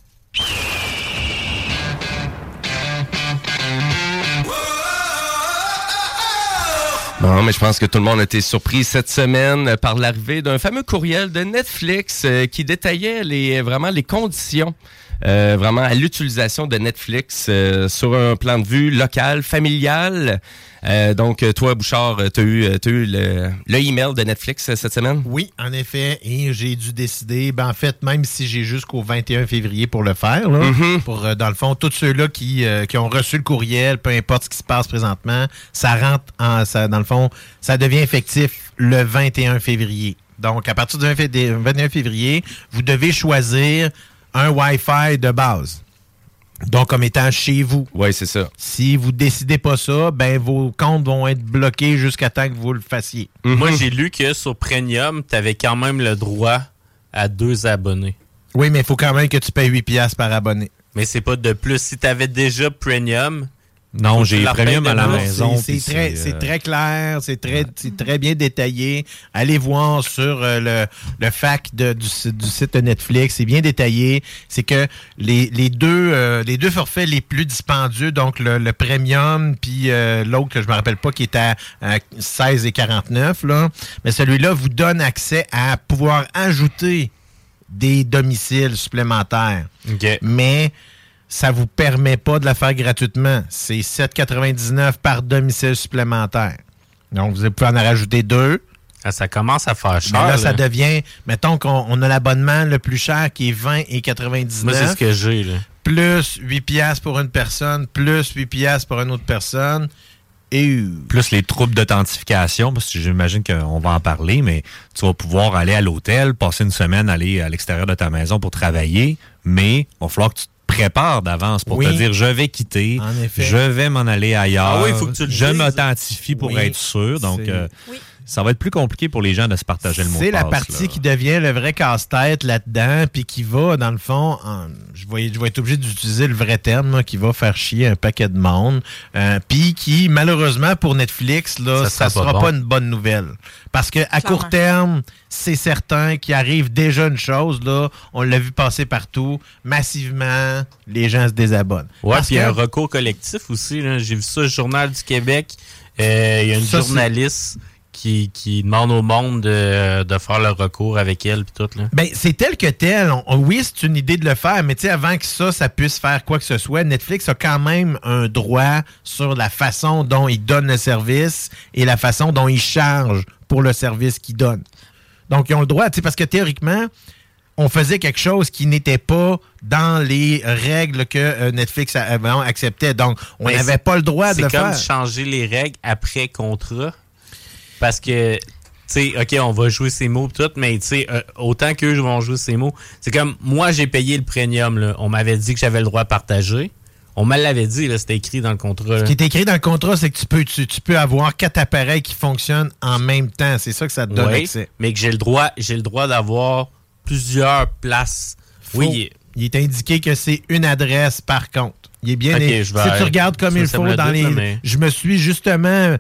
Non, mais je pense que tout le monde a été surpris cette semaine par l'arrivée d'un fameux courriel de Netflix euh, qui détaillait les, vraiment les conditions euh, vraiment à l'utilisation de Netflix euh, sur un plan de vue local, familial. Euh, donc, toi, Bouchard, tu as eu, euh, t'as eu le, le email de Netflix euh, cette semaine? Oui, en effet, et j'ai dû décider, ben en fait, même si j'ai jusqu'au 21 février pour le faire, là, Mhm. pour, dans le fond, tous ceux-là qui, euh, qui ont reçu le courriel, peu importe ce qui se passe présentement, ça rentre en, ça, dans le fond, ça devient effectif le 21 février. Donc, à partir du 20 fé- 21 février, vous devez choisir un Wi-Fi de base. Donc, comme étant chez vous. Oui, c'est ça. Si vous décidez pas ça, ben vos comptes vont être bloqués jusqu'à temps que vous le fassiez. Moi, j'ai lu que sur Premium, tu avais quand même le droit à deux abonnés. Oui, mais il faut quand même que tu payes 8 piastres par abonné. Mais c'est pas de plus. Si tu avais déjà Premium, Non, j'ai premium à la maison. C'est très, euh, très clair, c'est très, c'est très bien détaillé. Allez voir sur euh, le, le fac de- du, si- du site de Netflix, c'est bien détaillé. C'est que les, les deux euh, les deux forfaits les plus dispendieux, donc le, le premium puis euh, l'autre que je me rappelle pas qui est à, à 16 et 49 là, mais celui-là vous donne accès à pouvoir ajouter des domiciles supplémentaires. OK. Mais ça vous permet pas de la faire gratuitement. C'est 7,99 par domicile supplémentaire. Donc, vous pouvez en rajouter deux. Ah, ça commence à faire cher. Là, ça devient, mettons qu'on on a l'abonnement le plus cher qui est 20 et 99. Moi, c'est ce que j'ai. là. Plus 8 piastres pour une personne, plus 8 piastres pour une autre personne. Et Plus les troubles d'authentification, parce que j'imagine qu'on va en parler, mais tu vas pouvoir aller à l'hôtel, passer une semaine, aller à l'extérieur de ta maison pour travailler, mais il va falloir que tu te prépares d'avance pour Oui. te dire je vais quitter, En effet. je vais m'en aller ailleurs, Ah oui, faut que tu le je m'authentifie pour Oui, être sûr. Donc, euh, ça va être plus compliqué pour les gens de se partager le mot de C'est la partie là. qui devient le vrai casse-tête là-dedans, puis qui va, dans le fond, en- je, vais, je vais être obligé d'utiliser le vrai terme, là, qui va faire chier un paquet de monde, euh, puis qui, malheureusement, pour Netflix, là, Ça ça sera sera pas pas, bon. une bonne nouvelle. Parce que à court terme, c'est certain qu'il arrive déjà une chose, là, on l'a vu passer partout, massivement, les gens se désabonnent. Ouais, Parce puis il y a un que- recours collectif aussi. J'ai vu ça au Journal du Québec. Euh, Il y a une Ça, c'est- journaliste qui, qui demande au monde de, de faire le recours avec elle puis tout. Là. Ben, c'est tel que tel. On- oui, c'est une idée de le faire, mais tu sais, avant que ça, ça puisse faire quoi que ce soit, Netflix a quand même un droit sur la façon dont il donne le service et la façon dont il charge pour le service qu'il donne. Donc, ils ont le droit, tu sais, parce que théoriquement, on faisait quelque chose qui n'était pas dans les règles que euh, Netflix avant acceptait. Donc, on n'avait pas le droit de le C'est comme faire. changer les règles après contrat. Parce que, tu sais, OK, on va jouer ces mots tout, mais tu sais, euh, autant qu'eux vont jouer ces mots, c'est comme, moi, j'ai payé le premium, là. On m'avait dit que j'avais le droit à partager. On me l'avait dit, là, c'était écrit dans le contrat. Ce qui est écrit dans le contrat, c'est que tu peux, tu, tu peux avoir quatre appareils qui fonctionnent en même temps. C'est ça que ça te donne Oui, accès. mais que j'ai le droit, j'ai le droit d'avoir plusieurs places. Faux. Oui, Il est indiqué que c'est une adresse par contre. Il est bien. Ok, é- je vais- si tu regardes comme il faut me le dans doute, les. là, mais- Je me suis justement. euh,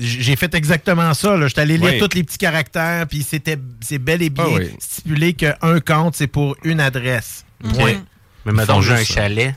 J'ai fait exactement ça. là. Je suis allé lire Oui. tous les petits caractères, puis c'était c'est bel et bien Ah oui. stipulé qu'un compte, c'est pour une adresse. OK. Point. Mais mettons, j'ai un chalet.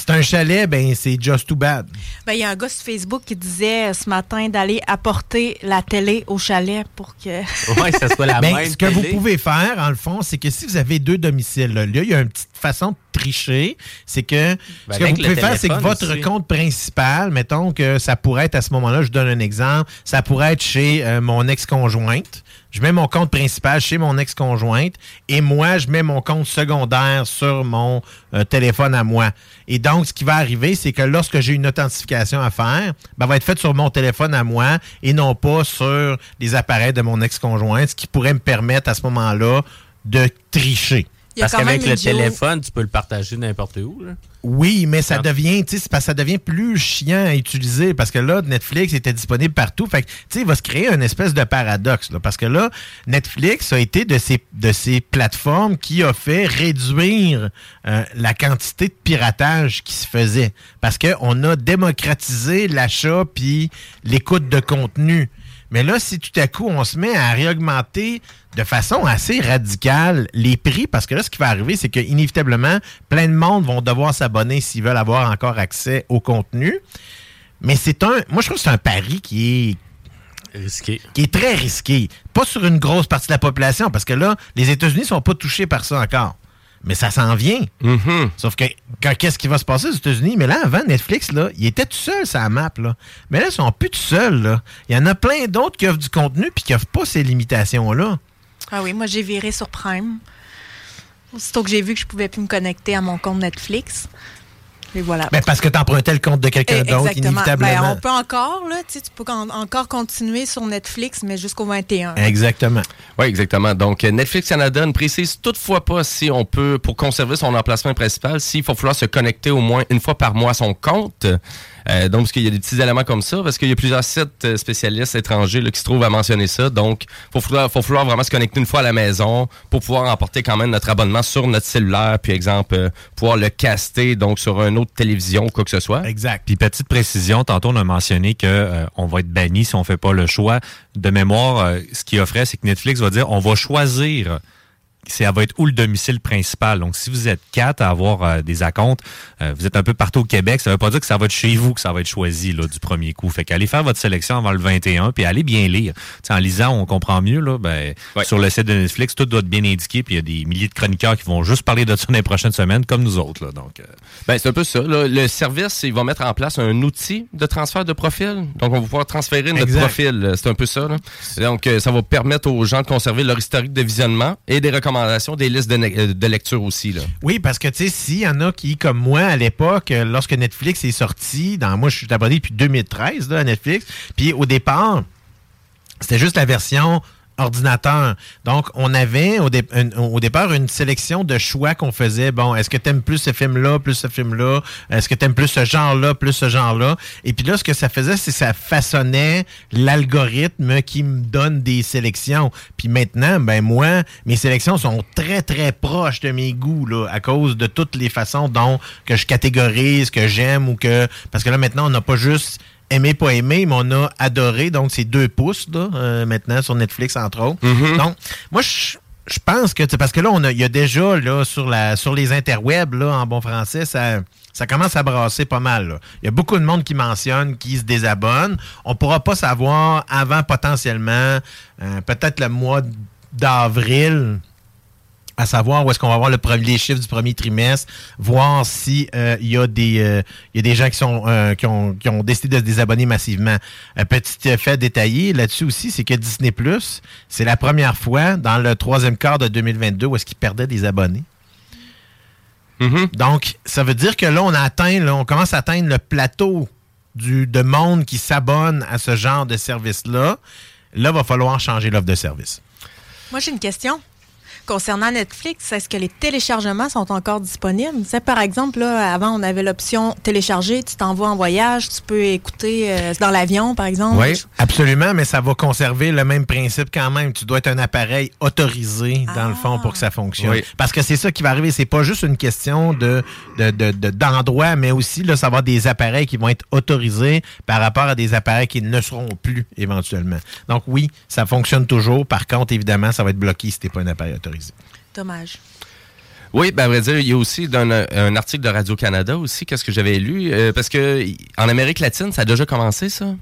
C'est un chalet, ben c'est just too bad. Ben, il y a un gars sur Facebook qui disait ce matin d'aller apporter la télé au chalet pour que. Ouais, ça soit la Ben, même ce que vous pouvez faire, en le fond, c'est que si vous avez deux domiciles, là, il y a une petite façon de tricher. C'est que Ben, ce que vous pouvez faire, c'est que votre aussi. compte principal, mettons que ça pourrait être à ce moment-là, je donne un exemple, ça pourrait être chez euh, mon ex-conjointe. Je mets mon compte principal chez mon ex-conjointe et moi, je mets mon compte secondaire sur mon euh, téléphone à moi. Et donc, ce qui va arriver, c'est que lorsque j'ai une authentification à faire, ben, elle va être faite sur mon téléphone à moi et non pas sur les appareils de mon ex-conjointe, ce qui pourrait me permettre à ce moment-là de tricher. Il y a Parce qu'avec le téléphone, tu peux le partager n'importe où. Là. Oui, mais ça devient, tu sais, c'est parce que ça devient plus chiant à utiliser parce que là, Netflix était disponible partout. Fait que, tu sais, il va se créer une espèce de paradoxe, là, parce que là, Netflix a été de ces, de ces plateformes qui a fait réduire euh, la quantité de piratage qui se faisait. Parce qu'on a démocratisé l'achat puis l'écoute de contenu. Mais là, si tout à coup, on se met à réaugmenter de façon assez radicale les prix, parce que là, ce qui va arriver, c'est que inévitablement, plein de monde vont devoir s'abonner s'ils veulent avoir encore accès au contenu. Mais c'est un. Moi, je trouve que c'est un pari qui est Risqué. qui est très risqué. Pas sur une grosse partie de la population, parce que là, les États-Unis sont pas touchés par ça encore. Mais ça s'en vient. Mhm. Sauf que qu'est-ce qui va se passer aux États-Unis? Mais là, avant, Netflix, là, il était tout seul la map. Là. Mais là, ils sont plus tout seuls. Il y en a plein d'autres qui offrent du contenu puis qui offrent pas ces limitations-là. Ah oui, moi j'ai viré sur Prime. Aussitôt que j'ai vu que je pouvais plus me connecter à mon compte Netflix. Et voilà. Ben, parce que tu empruntais le compte de quelqu'un Eh, d'autre, inévitablement. Ben, on peut encore, là, tu sais, tu peux encore continuer sur Netflix, mais jusqu'au 21. Exactement. Oui, exactement. Donc, Netflix Canada ne précise toutefois pas si on peut, pour conserver son emplacement principal, s'il faut falloir se connecter au moins une fois par mois à son compte. Euh, donc, parce qu'il y a des petits éléments comme ça, parce qu'il y a plusieurs sites euh, spécialistes étrangers là, qui se trouvent à mentionner ça. Donc, il faut falloir, faut falloir vraiment se connecter une fois à la maison pour pouvoir emporter quand même notre abonnement sur notre cellulaire, puis exemple, euh, pouvoir le caster donc sur une autre télévision ou quoi que ce soit. Exact. Puis petite précision, tantôt on a mentionné que euh, on va être banni si on fait pas le choix. De mémoire, euh, ce qui offrait, c'est que Netflix va dire on va choisir ça va être où le domicile principal? Donc, si vous êtes quatre à avoir euh, des acomptes, euh, vous êtes un peu partout au Québec, ça veut pas dire que ça va être chez vous que ça va être choisi là, du premier coup. Fait qu'allez faire votre sélection avant le 21, puis allez bien lire. T'sais, en lisant, on comprend mieux. Là, ben, Sur le site de Netflix, tout doit être bien indiqué, puis il y a des milliers de chroniqueurs qui vont juste parler de ça dans les prochaines semaines, comme nous autres. Là, donc, euh, Ben, c'est un peu ça. là. Le service, il va mettre en place un outil de transfert de profil. Donc, on va pouvoir transférer notre Exact. profil. C'est un peu ça. là. Donc, ça va permettre aux gens de conserver leur historique de visionnement et des recommandations, des listes euh, de lecture aussi. Là. Oui, parce que, tu sais, s'il y en a qui, comme moi, à l'époque, euh, lorsque Netflix est sorti, dans, moi, je suis abonné depuis 2013 là, à Netflix, puis au départ, c'était juste la version ordinateur. Donc, on avait au, départ une sélection de choix qu'on faisait. Bon, est-ce que tu aimes plus ce film-là, plus ce film-là? Est-ce que tu aimes plus ce genre-là, plus ce genre-là? Et puis là, ce que ça faisait, c'est que ça façonnait l'algorithme qui me donne des sélections. Puis maintenant, ben moi, mes sélections sont très, très proches de mes goûts, là, à cause de toutes les façons dont que je catégorise, que j'aime ou que... Parce que là, maintenant, on n'a pas juste aimé, pas aimé, mais on a adoré. Donc, c'est deux pouces, là, euh, maintenant, sur Netflix, entre autres. Donc, moi, je... Je pense que, parce que là, on a, il y a déjà, là, sur, la, sur les interwebs, là, en bon français, ça, ça commence à brasser pas mal. là. Il y a beaucoup de monde qui mentionne, qui se désabonne. On pourra pas savoir avant potentiellement, euh, peut-être le mois d'avril, à savoir où est-ce qu'on va avoir le premier, les chiffres du premier trimestre, voir si euh, il y a des euh, il y a des gens qui sont euh, qui, ont, qui ont décidé de se désabonner massivement. Un petit fait détaillé là-dessus aussi, c'est que Disney Plus, c'est la première fois dans le troisième quart de 2022 où est-ce qu'ils perdaient des abonnés. Donc, ça veut dire que là, on a atteint, là, on commence à atteindre le plateau du, de monde qui s'abonne à ce genre de service-là. Là, va falloir changer l'offre de service. Moi, j'ai une question. Concernant Netflix, est-ce que les téléchargements sont encore disponibles? Tu sais, par exemple, là, avant, on avait l'option télécharger, tu t'envoies en voyage, tu peux écouter euh, dans l'avion, par exemple. Oui, absolument, mais ça va conserver le même principe quand même. Tu dois être un appareil autorisé, dans le fond, pour que ça fonctionne. Oui. Parce que c'est ça qui va arriver. C'est pas juste une question de, de- de- de- d'endroit, mais aussi, là, ça va avoir des appareils qui vont être autorisés par rapport à des appareils qui ne seront plus éventuellement. Donc, oui, ça fonctionne toujours. Par contre, évidemment, ça va être bloqué si t'es pas un appareil autorisé. Dommage. Oui, ben, à vrai dire, il y a aussi dans un, un article de Radio-Canada aussi, qu'est-ce que j'avais lu, euh, parce que en Amérique latine, ça a déjà commencé, ça.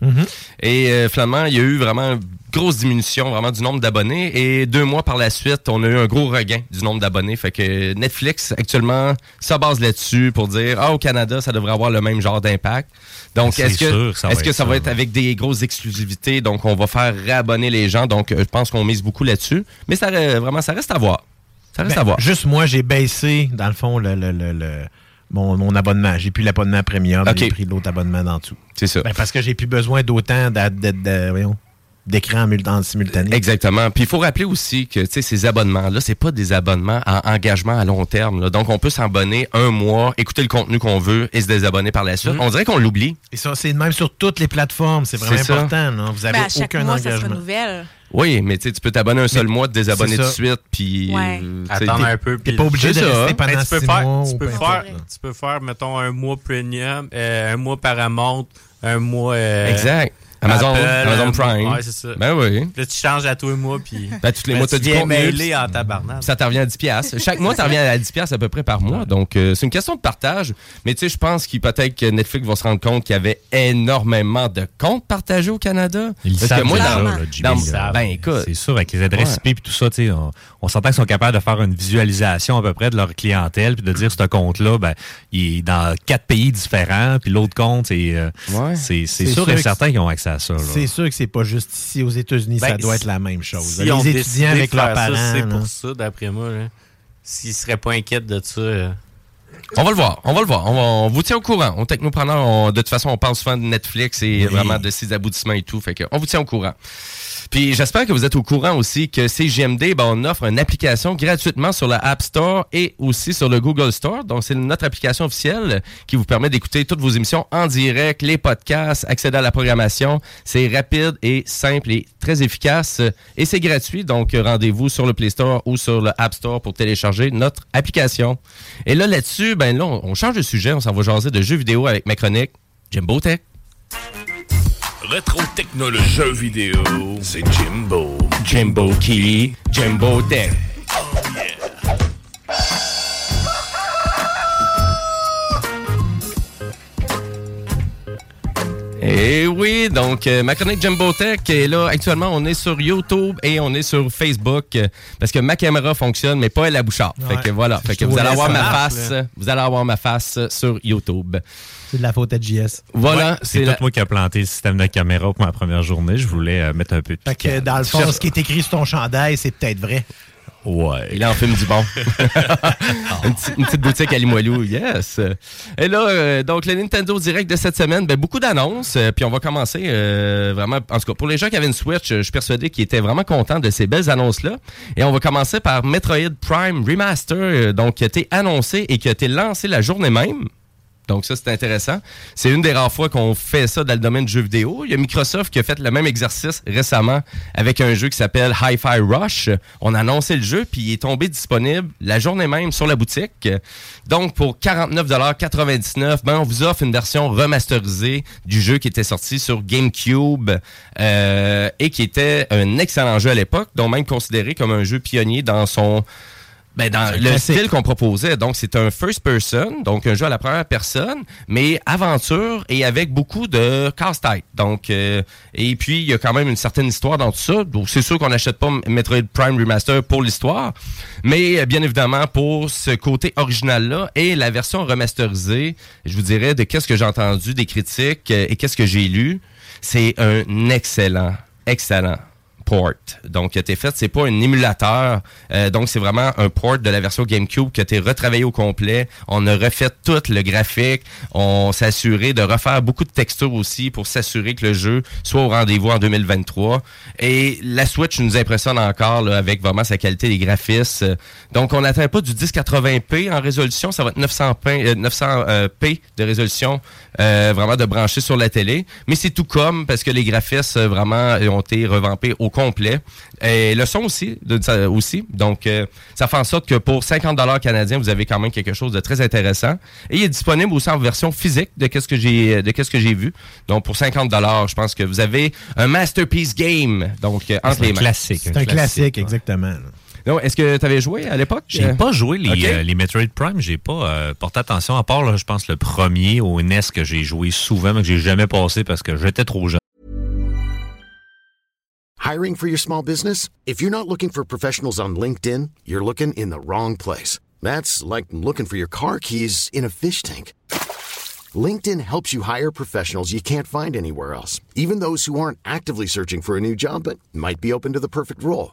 Et euh, finalement, il y a eu vraiment une grosse diminution vraiment du nombre d'abonnés. Et deux mois par la suite, on a eu un gros regain du nombre d'abonnés. Fait que Netflix, actuellement, ça base là-dessus pour dire, ah, au Canada, ça devrait avoir le même genre d'impact. Donc, est-ce que, est-ce que être ça va être ouais. avec des grosses exclusivités? Donc, on va faire réabonner les gens. Donc, euh, je pense qu'on mise beaucoup là-dessus. Mais ça, vraiment, ça reste à voir. Ben, à. Juste moi, j'ai baissé, dans le fond, le, le- le- le- mon, mon abonnement. J'ai plus l'abonnement premium, j'ai pris l'autre abonnement d'en dessous. C'est ça. Ben, parce que j'ai plus besoin d'autant d'écran en mul- en simultané. Exactement. Puis il faut rappeler aussi que tu sais, ces abonnements-là, c'est pas des abonnements en engagement à long terme. là. Donc on peut s'abonner un mois, écouter le contenu qu'on veut et se désabonner par la suite. Mhm. On dirait qu'on l'oublie. Et ça, c'est de même sur toutes les plateformes. C'est vraiment important. non? Vous avez Ben, à chaque aucun mois, ça se engagement. renouvelle. Oui, mais tu sais, tu peux t'abonner un seul Mais mois, te désabonner c'est tout de suite, puis Ouais. Attendre un peu. T'es puis pas obligé de rester pendant tu peux six faire, mois. tu peux peu faire, tu peux faire, mettons, un mois premium, euh, un mois Paramount, un mois. euh, Exact. Amazon, Apple, Amazon Prime. Ouais, c'est ça. Ben oui. Là, tu changes à tous les mois, puis. Ben, tous les Ben, mois, tu t'as du contenu. mêlé en tabarnak. Ça te revient à 10 piastres. Chaque mois, ça revient à 10 piastres à peu près par mois. Donc, euh, c'est une question de partage. Mais tu sais, je pense qu'il peut-être que Netflix va se rendre compte qu'il y avait énormément de comptes partagés au Canada. Ils Parce savent que moi, dans- là, Jimmy, dans- savent. ben écoute, C'est sûr, avec les adresses Ouais. IP et tout ça, tu sais, on, on s'entend qu'ils sont capables de faire une visualisation à peu près de leur clientèle, puis de dire ce compte-là, ben, il est dans quatre pays différents, puis l'autre compte, c'est euh, Ouais. sûr, sûr et certain qu'ils ont accès à ça. là. C'est sûr que c'est pas juste ici aux États-Unis, Ben, ça doit si- être la même chose. Si les étudiants avec leurs parents. C'est pour ça, d'après moi. S'ils seraient pas inquiets de ça. euh, On va le voir, on va le voir. On, va- on vous tient au courant. On technopreneur, on- de toute façon, on parle souvent de Netflix et vraiment de ses aboutissements et tout. Fait que on vous tient au courant. Puis j'espère que vous êtes au courant aussi que CGMD, ben, on offre une application gratuitement sur la App Store et aussi sur le Google Store. Donc c'est notre application officielle qui vous permet d'écouter toutes vos émissions en direct, les podcasts, accéder à la programmation. C'est rapide et simple et très efficace et c'est gratuit. Donc rendez-vous sur le Play Store ou sur le App Store pour télécharger notre application. Et là là-dessus, ben là on, change de sujet, on s'en va jaser de jeux vidéo avec ma chronique Jimbo Tech. Rétro technologie jeux vidéo, c'est Jimbo. Jimbo Key, Jimbo Tech. Et oui, donc euh, ma chronique Jumbo Tech est là. Actuellement, on est sur YouTube et on est sur Facebook euh, parce que ma caméra fonctionne, mais pas elle à Bouchard. Fait que voilà, fait que vous allez avoir ma marche, face, là. vous allez avoir ma face sur YouTube. C'est de la faute à JS. Voilà, Ouais, c'est c'est la- tout moi qui a planté le système de caméra pour ma première journée. Je voulais euh, mettre un peu de Fait que dans le fond, ce qui est écrit sur ton chandail, c'est peut-être vrai. Ouais. Il en filme du bon. une, petite, une petite boutique à Limoilou, yes. Et là, euh, donc le Nintendo Direct de cette semaine, ben, beaucoup d'annonces. euh, puis on va commencer euh, vraiment, en tout cas, pour les gens qui avaient une Switch, je suis persuadé qu'ils étaient vraiment contents de ces belles annonces-là. Et on va commencer par Metroid Prime Remaster, donc qui a été annoncé et qui a été lancé la journée même. Donc ça, c'est intéressant. C'est une des rares fois qu'on fait ça dans le domaine du jeu vidéo. Il y a Microsoft qui a fait le même exercice récemment avec un jeu qui s'appelle Hi-Fi Rush. On a annoncé le jeu, puis il est tombé disponible la journée même sur la boutique. Donc pour 49,99 ben on vous offre une version remasterisée du jeu qui était sorti sur GameCube euh, et qui était un excellent jeu à l'époque, donc même considéré comme un jeu pionnier dans son ben, dans le classique. style qu'on proposait. Donc, c'est un first person, donc un jeu à la première personne, mais aventure et avec beaucoup de casse-tête. Donc, euh, et puis, il y a quand même une certaine histoire dans tout ça. Donc, c'est sûr qu'on n'achète pas Metroid Prime Remaster pour l'histoire, mais euh, bien évidemment pour ce côté original-là et la version remasterisée, je vous dirais, de qu'est-ce que j'ai entendu des critiques euh, et qu'est-ce que j'ai lu, c'est un excellent, excellent port. Donc, a été fait, c'est pas un émulateur. euh, donc, c'est vraiment un port de la version GameCube qui a été retravaillé au complet. On a refait tout le graphique. On s'est assuré de refaire beaucoup de textures aussi pour s'assurer que le jeu soit au rendez-vous en 2023. Et la Switch nous impressionne encore avec vraiment sa qualité des graphismes. Donc, on n'atteint pas du 1080p en résolution. Ça va être 900p, euh, 900p de résolution euh, vraiment de brancher sur la télé. Mais c'est tout comme parce que les graphismes euh, vraiment ont été revampés au complet. Et le son aussi, de, ça, aussi. Donc, euh, ça fait en sorte que pour 50 dollars canadiens, vous avez quand même quelque chose de très intéressant. Et il est disponible aussi en version physique de qu'est-ce que j'ai de qu'est-ce que j'ai vu. Donc, pour 50 dollars, je pense que vous avez un masterpiece game. Donc, euh, entre C'est un les mains. classique, C'est un classique, exactement. Donc, est-ce que tu avais joué à l'époque? J'ai Euh, pas joué les, ok. euh, les Metroid Prime, j'ai pas euh, porté attention, à part, là, je pense, le premier au NES que j'ai joué souvent, mais que j'ai jamais passé parce que j'étais trop jeune. Hiring for your small business? If you're not looking for professionals on LinkedIn, you're looking in the wrong place. That's like looking for your car keys in a fish tank. LinkedIn helps you hire professionals you can't find anywhere else, even those who aren't actively searching for a new job but might be open to the perfect role.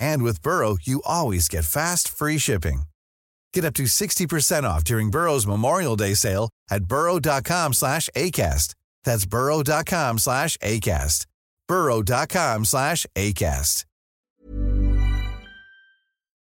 And with Burrow, you always get fast, free shipping. Get up to 60% off during Burrow's Memorial Day sale at burrow.com slash ACAST. That's burrow.com slash ACAST. burrow.com slash ACAST.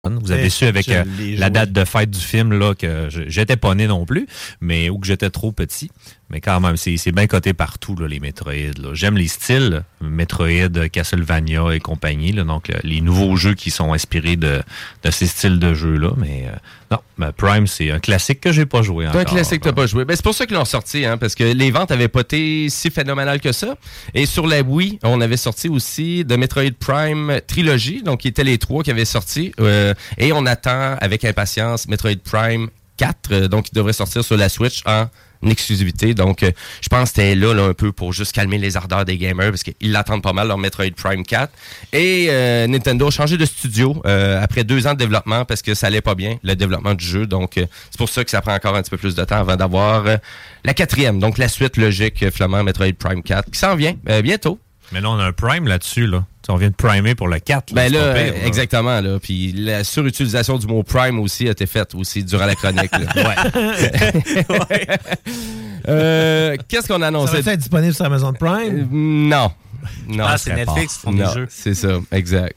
Vous avez Eh, su avec euh, la date de fête du film là que j'étais pas né non plus, mais ou que j'étais trop petit. Mais quand même, c'est bien coté partout, là, les Metroid. J'aime les styles, Metroid, Castlevania et compagnie. là. donc, euh, les nouveaux jeux qui sont inspirés de, de ces styles de jeux-là. Mais euh, non, Prime, c'est un classique que j'ai pas joué un classique que t'as pas joué. Ben, c'est pour ça qu'ils l'ont sorti, hein, parce que les ventes avaient pas été si phénoménales que ça. Et sur la Wii, on avait sorti aussi de Metroid Prime Trilogy, donc qui étaient les trois qui avaient sorti. Euh, et on attend avec impatience Metroid Prime 4, euh, donc qui devrait sortir sur la Switch en exclusivité. Donc, euh, je pense que c'était là, un peu pour juste calmer les ardeurs des gamers, parce qu'ils l'attendent pas mal, leur Metroid Prime 4. Et euh, Nintendo a changé de studio euh, après deux ans de développement, parce que ça allait pas bien, le développement du jeu. Donc, c'est pour ça que ça prend encore un petit peu plus de temps avant d'avoir la quatrième. Donc, la suite logique, finalement, Metroid Prime 4, qui s'en vient bientôt. Mais là, on a un Prime là-dessus. Là. On vient de primer pour le 4. Ben c'est là, pire, euh, exactement là. Puis la surutilisation du mot prime aussi a été faite aussi durant la chronique. là. ouais. Euh, Qu'est-ce qu'on a Ça annoncé va être disponible sur Amazon Prime? Euh, Non. Non. Ah, c'est Netflix qui font des Non, jeux. C'est ça, exact.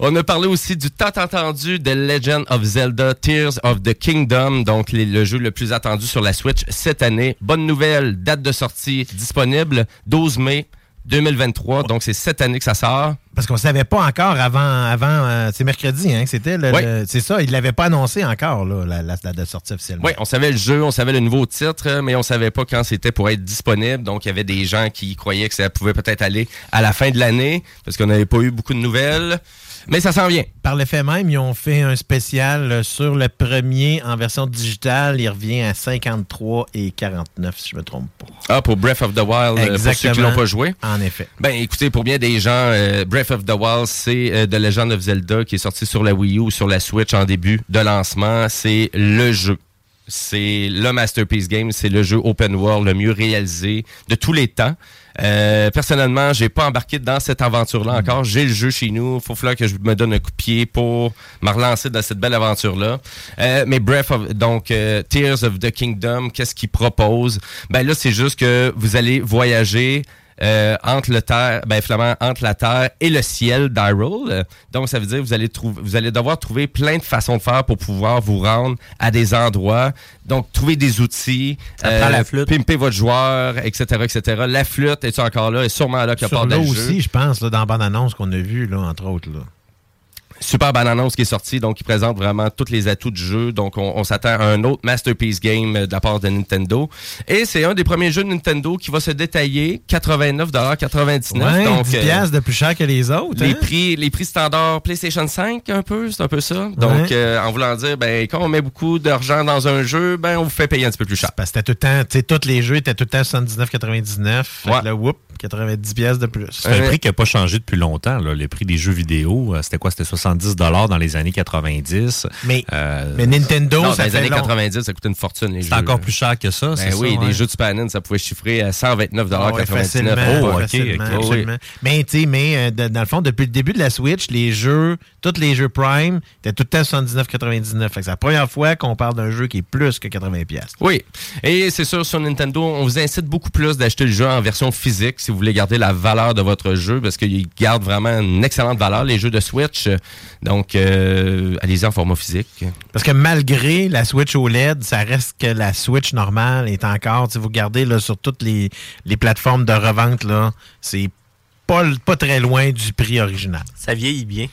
On a parlé aussi du tant entendu de Legend of Zelda Tears of the Kingdom, donc les- le jeu le plus attendu sur la Switch cette année. Bonne nouvelle, date de sortie disponible, 12 mai. 2023. Donc, c'est cette année que ça sort. Parce qu'on savait pas encore avant, avant euh, c'est mercredi, hein, c'était. le- Oui. le- C'est ça, il l'avait pas annoncé encore, là, la, la date de sortie officiellement. Oui, on savait le jeu, on savait le nouveau titre, mais on savait pas quand c'était pour être disponible. Donc, il y avait des gens qui croyaient que ça pouvait peut-être aller à la fin de l'année, parce qu'on n'avait pas eu beaucoup de nouvelles. Mais ça s'en vient. Par le fait même, ils ont fait un spécial euh, sur le premier en version digitale. Il revient à 53 et 49, si je me trompe pas. Ah, pour Breath of the Wild, euh, pour ceux qui l'ont pas joué. En effet. Ben, écoutez, pour bien des gens, euh, Breath of the Wild, c'est euh, The Legend of Zelda qui est sorti sur la Wii U ou sur la Switch en début de lancement. C'est le jeu. C'est le Masterpiece Game. C'est le jeu open world le mieux réalisé de tous les temps. Euh, personnellement, j'ai pas embarqué dans cette aventure-là encore. J'ai le jeu chez nous. Faut falloir que je me donne un coup de pied pour me relancer dans cette belle aventure-là. Euh, mais Breath of, donc euh, Tears of the Kingdom, qu'est-ce qu'il propose Ben là, c'est juste que vous allez voyager euh, entre le terre, ben finalement entre la terre et le ciel d'Hyrule. Euh, Donc ça veut dire que vous allez trouver, vous allez devoir trouver plein de façons de faire pour pouvoir vous rendre à des endroits. Donc trouver des outils, la flûte. pimper votre joueur, etc., etc. La flûte est encore là, est sûrement là Sur part jeu. aussi, je pense, là, dans la bande-annonce qu'on a vue, là, entre autres. Là. Super Bananos qui est sorti, donc il présente vraiment tous les atouts du jeu. Donc on, on s'attend à un autre Masterpiece Game euh, de la part de Nintendo. Et c'est un des premiers jeux de Nintendo qui va se détailler 89,99$. Ouais, donc 10 euh, de plus cher que les autres. les hein? prix, les prix standards PlayStation 5, un peu, c'est un peu ça. Donc, Ouais. euh, en voulant dire, ben, quand on met beaucoup d'argent dans un jeu, ben, on vous fait payer un petit peu plus cher. Parce que c'était tout le temps, tu sais, tous les jeux étaient tout le temps 79,99. Fait Ouais. là, whoop, 90 piastres de plus. C'est un prix qui n'a pas changé depuis longtemps. Là. Les prix des jeux vidéo, euh, c'était quoi? C'était 70 dans les années 90. Mais, Euh, mais Nintendo, Non, ça dans les fait années long. 90, ça coûtait une fortune, les jeux. C'est encore plus cher que ça, Ben c'est oui, ça, les ouais. jeux de Super NES, ça pouvait chiffrer à 129 Ah ouais, 99. facilement, Oh, ok, facilement, ok. Oh, oui. absolument. Mais, tu sais, mais euh, dans le fond, depuis le début de la Switch, les jeux, tous les jeux Prime, étaient tout le temps 79,99. Fait que c'est la première fois qu'on parle d'un jeu qui est plus que 80 piastres. Oui. Et c'est sûr, sur Nintendo, on vous incite beaucoup plus d'acheter le jeu en version physique si vous voulez garder la valeur de votre jeu parce qu'ils gardent vraiment une excellente valeur, les jeux de Switch. Donc, euh, allez-y en format physique. Parce que malgré la Switch OLED, ça reste que la Switch normale est encore, si vous regardez là, sur toutes les, les plateformes de revente, là, c'est pas, pas très loin du prix original. Ça vieillit bien.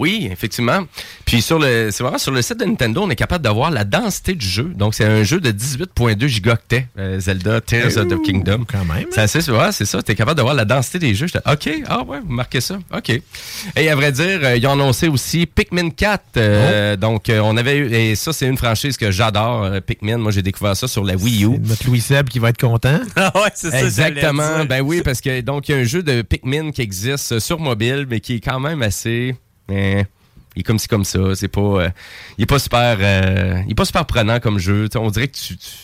Oui, effectivement. Puis sur le, c'est vraiment sur le site de Nintendo, on est capable d'avoir la densité du jeu. Donc c'est un jeu de 18.2 gigaoctets, euh, Zelda Tears of the Kingdom. Quand même. C'est assez, ouais, c'est ça. T'es capable d'avoir la densité des jeux. J'étais, ok, ah ouais, vous marquez ça, ok. Et à vrai dire, euh, ils ont annoncé aussi Pikmin 4. euh, Donc on avait eu, et ça c'est une franchise que j'adore, Pikmin. Moi j'ai découvert ça sur la Wii U. Notre Louis Seb qui va être content. Ah ouais, c'est ça. Exactement. Ben oui, parce que donc il y a un jeu de Pikmin qui existe sur mobile, mais qui est quand même assez. Eh, il est comme ci comme ça. C'est pas. euh, il est pas super. euh, il est pas super prenant comme jeu. On dirait que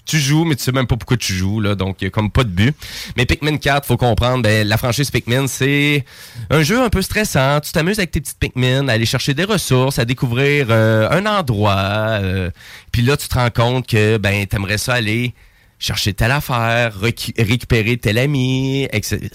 tu, joues, mais tu sais même pas pourquoi tu joues. Là, donc il a comme pas de but. Mais Pikmin 4, faut comprendre, ben, la franchise Pikmin, c'est un jeu un peu stressant. Tu t'amuses avec tes petites Pikmin, à aller chercher des ressources, à découvrir euh, un endroit. Puis là, tu te rends compte que ben t'aimerais ça aller chercher telle affaire, récupérer tel ami,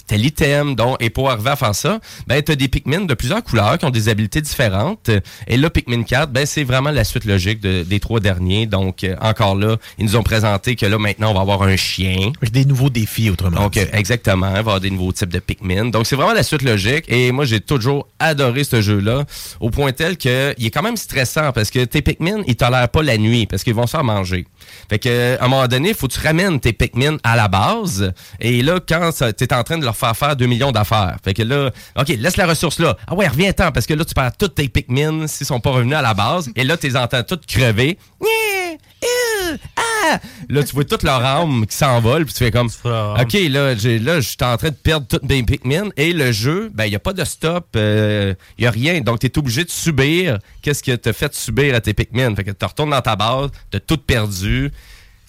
tel item. Donc, et pour arriver à faire ça, ben, tu as des Pikmin de plusieurs couleurs qui ont des habiletés différentes. Et là, Pikmin 4, ben, c'est vraiment la suite logique de- des trois derniers. Donc, euh, encore là, ils nous ont présenté que là, maintenant, on va avoir un chien. Des nouveaux défis, autrement. Donc, euh, exactement, il va avoir des nouveaux types de Pikmin. Donc, c'est vraiment la suite logique. Et moi, j'ai toujours adoré ce jeu-là, au point tel que il est quand même stressant parce que tes Pikmin, ils tolèrent pas la nuit parce qu'ils vont se faire manger. Fait que, à un moment donné, il faut que tu ramènes tes Pikmin à la base. Et là, quand tu es en train de leur faire faire 2 millions d'affaires. Fait que là, OK, laisse la ressource là. Ah ouais, reviens-t'en parce que là, tu perds tous tes Pikmin s'ils sont pas revenus à la base. Et là, tu les entends toutes crever. Euh! Ah! Là, tu vois toute leur âme qui s'envole, puis tu fais comme, OK, là, j'ai, là, je suis en train de perdre toutes mes Pikmin, et le jeu, ben, il n'y a pas de stop, il n'y a rien. Donc, tu es obligé de subir qu'est-ce que t'as fait subir à tes Pikmin. Fait que tu retournes dans ta base, t'as tout perdu,